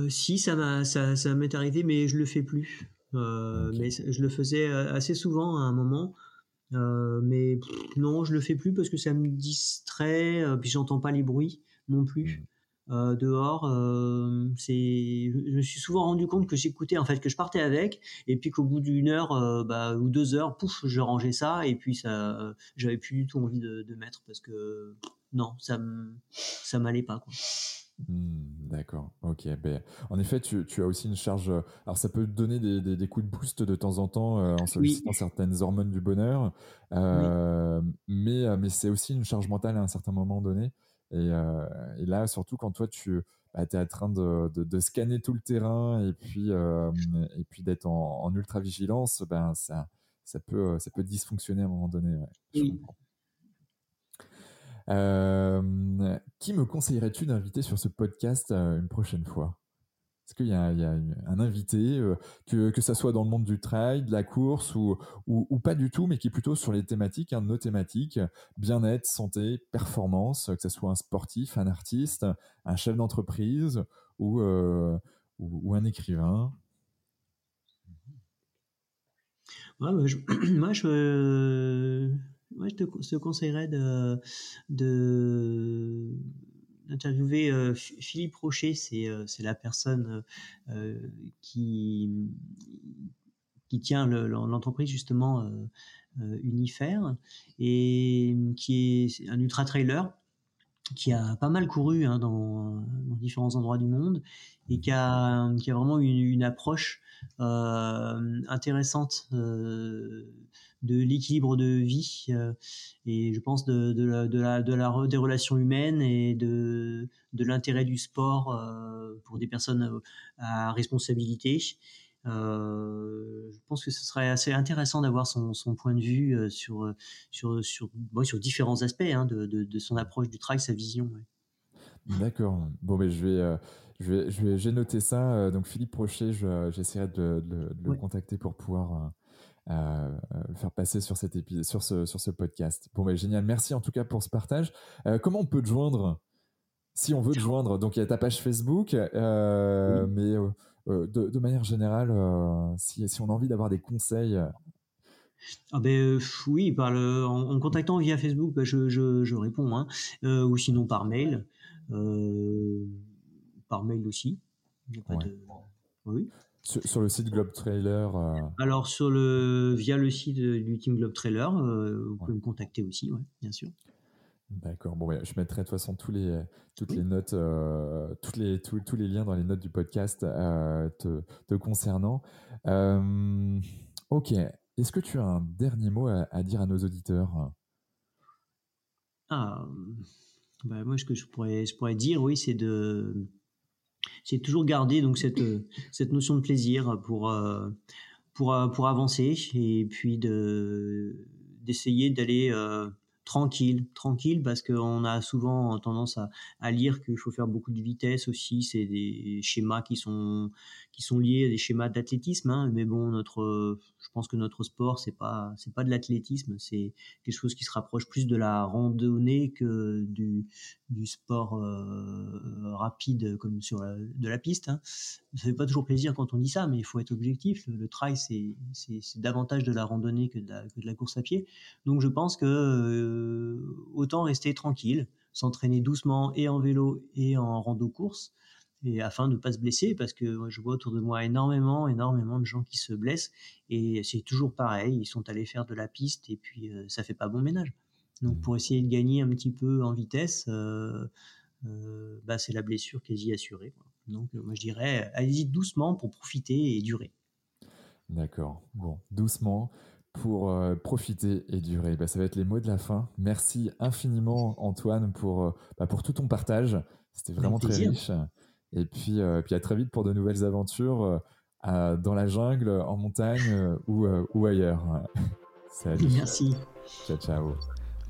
Si, ça m'a ça ça m'est arrivé, mais je le fais plus. mais je le faisais, assez souvent à un moment. mais non, je le fais plus parce que ça me distrait, puis j'entends pas les bruits non plus. Euh, dehors. Euh, c'est, je me suis souvent rendu compte que j'écoutais en fait que je partais avec, et puis qu'au bout d'une heure euh, bah, ou deux heures, pouf, je rangeais ça, et puis ça, j'avais plus du tout envie de, mettre parce que non, ça ça m'allait pas quoi. Mmh, d'accord, ok. Ben, en effet, tu, tu, as aussi une charge. Alors, ça peut te donner des, des, coups de boost de temps en temps en sollicitant certaines hormones du bonheur, mais, mais c'est aussi une charge mentale à un certain moment donné. Euh, et, là, surtout quand toi, tu bah, es en train de, de, scanner tout le terrain et puis, euh, et puis d'être en, ultra vigilance, ben, ça, ça, peut, ça peut dysfonctionner à un moment donné. Euh, qui me conseillerais-tu d'inviter sur ce podcast une prochaine fois? Est-ce qu'il y, a un invité, euh, que, que ça soit dans le monde du trail, de la course ou, ou, pas du tout, mais qui est plutôt sur les thématiques, hein, nos thématiques, bien-être, santé, performance, que ce soit un sportif, un artiste, un chef d'entreprise ou, euh, ou, un écrivain? *clears throat* Moi, je, moi, je, te, conseillerais de, de interviewé euh, Philippe Rocher, c'est euh, la personne euh, qui, qui tient l'entreprise justement Unifère et qui est un ultra trailer qui a pas mal couru hein, dans, dans, différents endroits du monde et qui a, qui a vraiment une, une approche euh, intéressante euh, de l'équilibre de vie euh, et je pense de, de, la, de, la, de la, des relations humaines et de, de l'intérêt du sport pour des personnes à responsabilité. Euh, je pense que ce serait assez intéressant d'avoir son, son, point de vue sur, sur, sur, sur différents aspects hein, de, de, de, son approche du travail, sa vision. D'accord. Bon, mais je vais, je vais, je vais, j'ai noté ça. Donc Philippe Prochet, j'essaierai de, de, le contacter pour pouvoir euh, le faire passer sur cet épisode, sur ce, sur ce podcast. Bon, mais génial. Merci en tout cas pour ce partage. Euh, comment on peut te joindre? Si on veut te joindre Donc il y a ta page Facebook, euh, mais de, de, manière générale, si, si on a envie d'avoir des conseils ah ben oui, par le, en, en, contactant via Facebook, ben je, je, je, réponds, hein. euh, ou sinon par mail, euh, par mail aussi. Il a pas de... Oui. Sur, le site Globe Trailer euh, Alors, sur le, via le site du Team Globe Trailer, euh, vous pouvez me contacter aussi, ouais, bien sûr. D'accord. Bon, je mettrai de toute façon tous les, toutes les notes, euh, toutes les, tous, tous, les liens dans les notes du podcast te, te, concernant. ok. Est-ce que tu as un dernier mot à, dire à nos auditeurs? Ah, bah moi, ce que je pourrais, je pourrais dire, oui, c'est de c'est toujours garder donc cette, cette notion de plaisir pour, euh, pour, euh, pour avancer et puis de, d'essayer d'aller euh, tranquille, tranquille, parce qu'on a souvent tendance à, lire qu'il faut faire beaucoup de vitesse aussi. C'est des schémas qui sont qui sont liés à des schémas d'athlétisme. Hein. Mais bon, notre, je pense que notre sport c'est pas pas de l'athlétisme, c'est quelque chose qui se rapproche plus de la randonnée que du du sport euh, rapide comme sur la, de la piste. Hein. Ça fait pas toujours plaisir quand on dit ça, mais il faut être objectif. Le, trail c'est c'est davantage de la randonnée que de la, que de la course à pied. Donc je pense que euh, autant rester tranquille, s'entraîner doucement et en vélo et en rando course et afin de ne pas se blesser parce que je vois autour de moi énormément énormément de gens qui se blessent et c'est toujours pareil ils sont allés faire de la piste et puis euh, ça fait pas bon ménage. Donc pour essayer de gagner un petit peu en vitesse euh, euh, bah, c'est la blessure quasi assurée donc moi je dirais allez-y doucement pour profiter et durer. D'accord. Bon doucement pour profiter et durer. Bah, ça va être les mots de la fin. Merci infiniment Antoine pour, bah, pour tout ton partage. C'était vraiment très riche. Et puis, euh, puis à très vite pour de nouvelles aventures euh, dans la jungle, en montagne euh, ou, ou ailleurs. *laughs* Salut. Merci. Ciao, ciao.